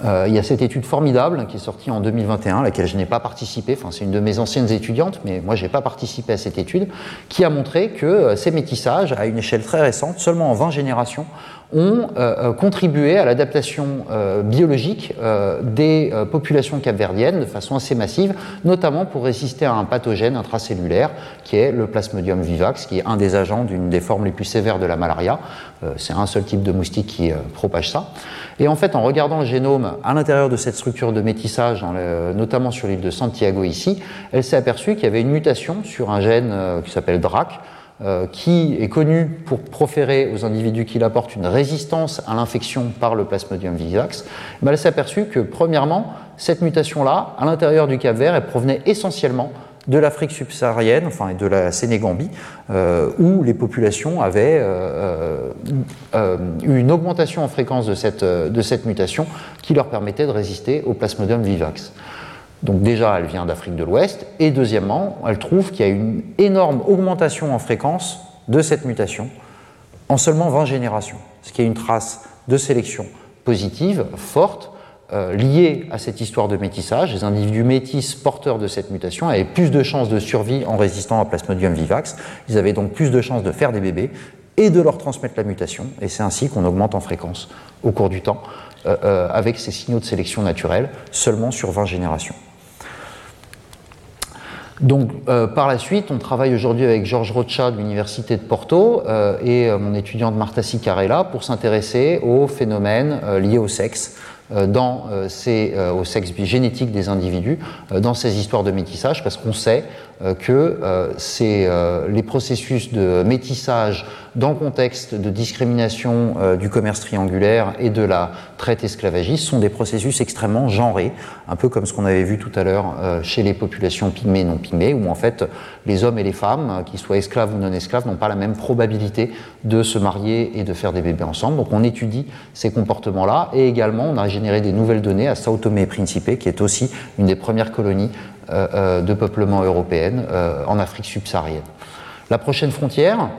il y a cette étude formidable qui est sortie en 2021, à laquelle je n'ai pas participé, enfin c'est une de mes anciennes étudiantes, mais moi je n'ai pas participé à cette étude, qui a montré que ces métissages, à une échelle très récente, seulement en 20 générations, ont euh, euh, contribué à l'adaptation euh, biologique des populations capverdiennes de façon assez massive, notamment pour résister à un pathogène intracellulaire qui est le plasmodium vivax, qui est un des agents d'une des formes les plus sévères de la malaria. C'est un seul type de moustique qui propage ça. Et en fait, en regardant le génome à l'intérieur de cette structure de métissage, notamment sur l'île de Santiago ici, elle s'est aperçue qu'il y avait une mutation sur un gène qui s'appelle DRAC, qui est connu pour proférer aux individus qui l'apportent une résistance à l'infection par le plasmodium vivax, ben elle s'est aperçue que, premièrement, cette mutation-là, à l'intérieur du Cap Vert, elle provenait essentiellement de l'Afrique subsaharienne, enfin de la Sénégambie, euh, où les populations avaient euh, eu une augmentation en fréquence de cette mutation qui leur permettait de résister au plasmodium vivax. Donc déjà, elle vient d'Afrique de l'Ouest. Et deuxièmement, elle trouve qu'il y a une énorme augmentation en fréquence de cette mutation en seulement 20 générations, ce qui est une trace de sélection positive, forte, euh, liée à cette histoire de métissage. Les individus métis porteurs de cette mutation avaient plus de chances de survie en résistant à Plasmodium vivax. Ils avaient donc plus de chances de faire des bébés et de leur transmettre la mutation. Et c'est ainsi qu'on augmente en fréquence au cours du temps euh, euh, avec ces signaux de sélection naturelle seulement sur 20 générations. Donc, euh, par la suite, on travaille aujourd'hui avec Georges Rocha de l'Université de Porto euh, et euh, mon étudiante Marta Sicarella pour s'intéresser aux phénomènes liés au sexe au sexe génétique des individus dans ces histoires de métissage parce qu'on sait que c'est les processus de métissage dans le contexte de discrimination euh, du commerce triangulaire et de la traite esclavagiste sont des processus extrêmement genrés, un peu comme ce qu'on avait vu tout à l'heure euh, chez les populations pygmées et non pygmées, où en fait les hommes et les femmes, euh, qu'ils soient esclaves ou non esclaves, n'ont pas la même probabilité de se marier et de faire des bébés ensemble. Donc on étudie ces comportements-là et également on a généré des nouvelles données à Sao Tomé et Principe, qui est aussi une des premières colonies de peuplement européenne en Afrique subsaharienne. La prochaine frontière,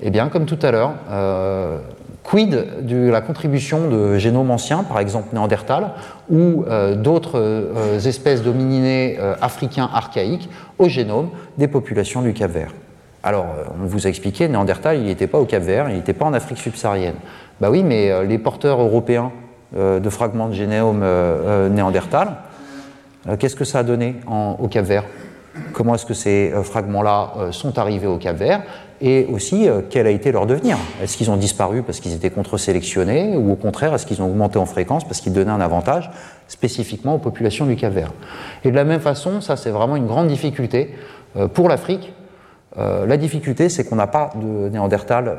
eh comme tout à l'heure, euh, quid de la contribution de génomes anciens, par exemple Néandertal, ou euh, d'autres euh, espèces d'homininés africains archaïques au génome des populations du Cap-Vert Alors, on vous a expliqué, Néandertal, il n'était pas au Cap-Vert, il n'était pas en Afrique subsaharienne. Bah oui, mais les porteurs européens de fragments de génome Néandertal, qu'est-ce que ça a donné au Cap-Vert Comment est-ce que ces fragments-là sont arrivés au Cap-Vert et aussi euh, quel a été leur devenir? Est-ce qu'ils ont disparu parce qu'ils étaient contre-sélectionnés ou au contraire est-ce qu'ils ont augmenté en fréquence parce qu'ils donnaient un avantage spécifiquement aux populations du Cap-Vert Et de la même façon, ça c'est vraiment une grande difficulté euh, pour l'Afrique. Euh, la difficulté, c'est qu'on n'a pas de néandertal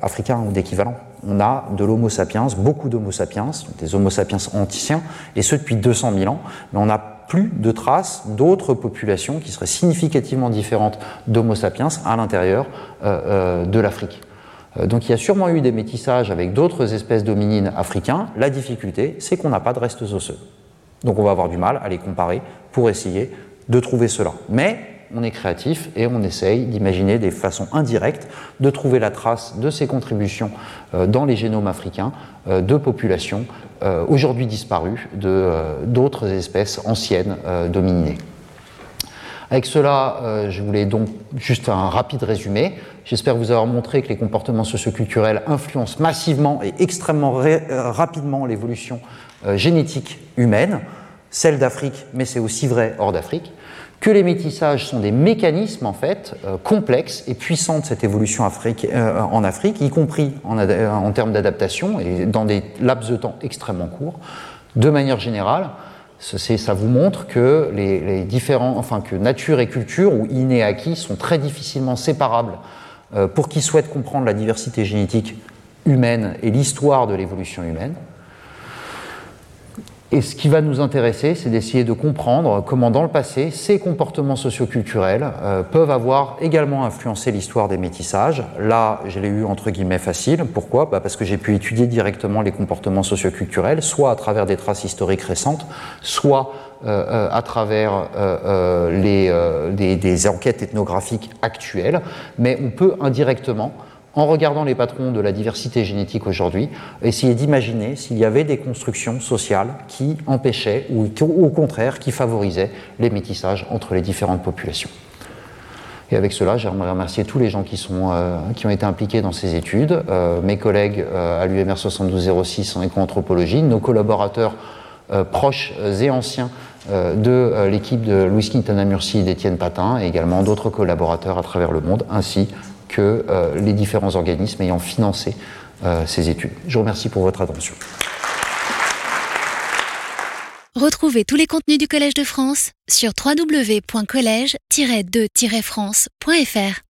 africain ou d'équivalent. On a de l'Homo sapiens, beaucoup d'Homo sapiens, des Homo sapiens anciens, et ceux depuis 200 000 ans, mais on a plus de traces d'autres populations qui seraient significativement différentes d'Homo sapiens à l'intérieur euh, euh, de l'Afrique. Euh, donc il y a sûrement eu des métissages avec d'autres espèces d'hominines africains. La difficulté, c'est qu'on n'a pas de restes osseux. Donc on va avoir du mal à les comparer pour essayer de trouver cela. Mais on est créatif et on essaye d'imaginer des façons indirectes de trouver la trace de ces contributions dans les génomes africains de populations euh, aujourd'hui disparues euh, d'autres espèces anciennes euh, domininées. Avec cela, je voulais donc juste un rapide résumé. J'espère vous avoir montré que les comportements socioculturels influencent massivement et extrêmement rapidement l'évolution génétique humaine, celle d'Afrique, mais c'est aussi vrai hors d'Afrique que les métissages sont des mécanismes en fait euh, complexes et puissants de cette évolution euh, en Afrique, y compris en, termes d'adaptation et dans des laps de temps extrêmement courts. De manière générale, Ça vous montre que les, différents, enfin que nature et culture ou inné acquis sont très difficilement séparables. pour qui souhaite comprendre la diversité génétique humaine et l'histoire de l'évolution humaine. Et ce qui va nous intéresser, c'est d'essayer de comprendre comment dans le passé, ces comportements socioculturels euh, peuvent avoir également influencé l'histoire des métissages. Là, je l'ai eu entre guillemets facile. Pourquoi? Bah Parce que j'ai pu étudier directement les comportements socioculturels, soit à travers des traces historiques récentes, soit euh, euh, à travers des enquêtes ethnographiques actuelles. Mais on peut indirectement en regardant les patrons de la diversité génétique aujourd'hui, essayer d'imaginer s'il y avait des constructions sociales qui empêchaient ou, au contraire qui favorisaient les métissages entre les différentes populations. Et avec cela, j'aimerais remercier tous les gens qui, euh, ont été impliqués dans ces études, euh, mes collègues euh, à l'UMR 7206 en éco-anthropologie, nos collaborateurs proches et anciens de l'équipe de Louis Quintana Murci et d'Étienne Patin, et également d'autres collaborateurs à travers le monde, ainsi que euh, les différents organismes ayant financé euh, ces études. Je vous remercie pour votre attention. Retrouvez tous les contenus du Collège de France sur www.colège-2-france.fr.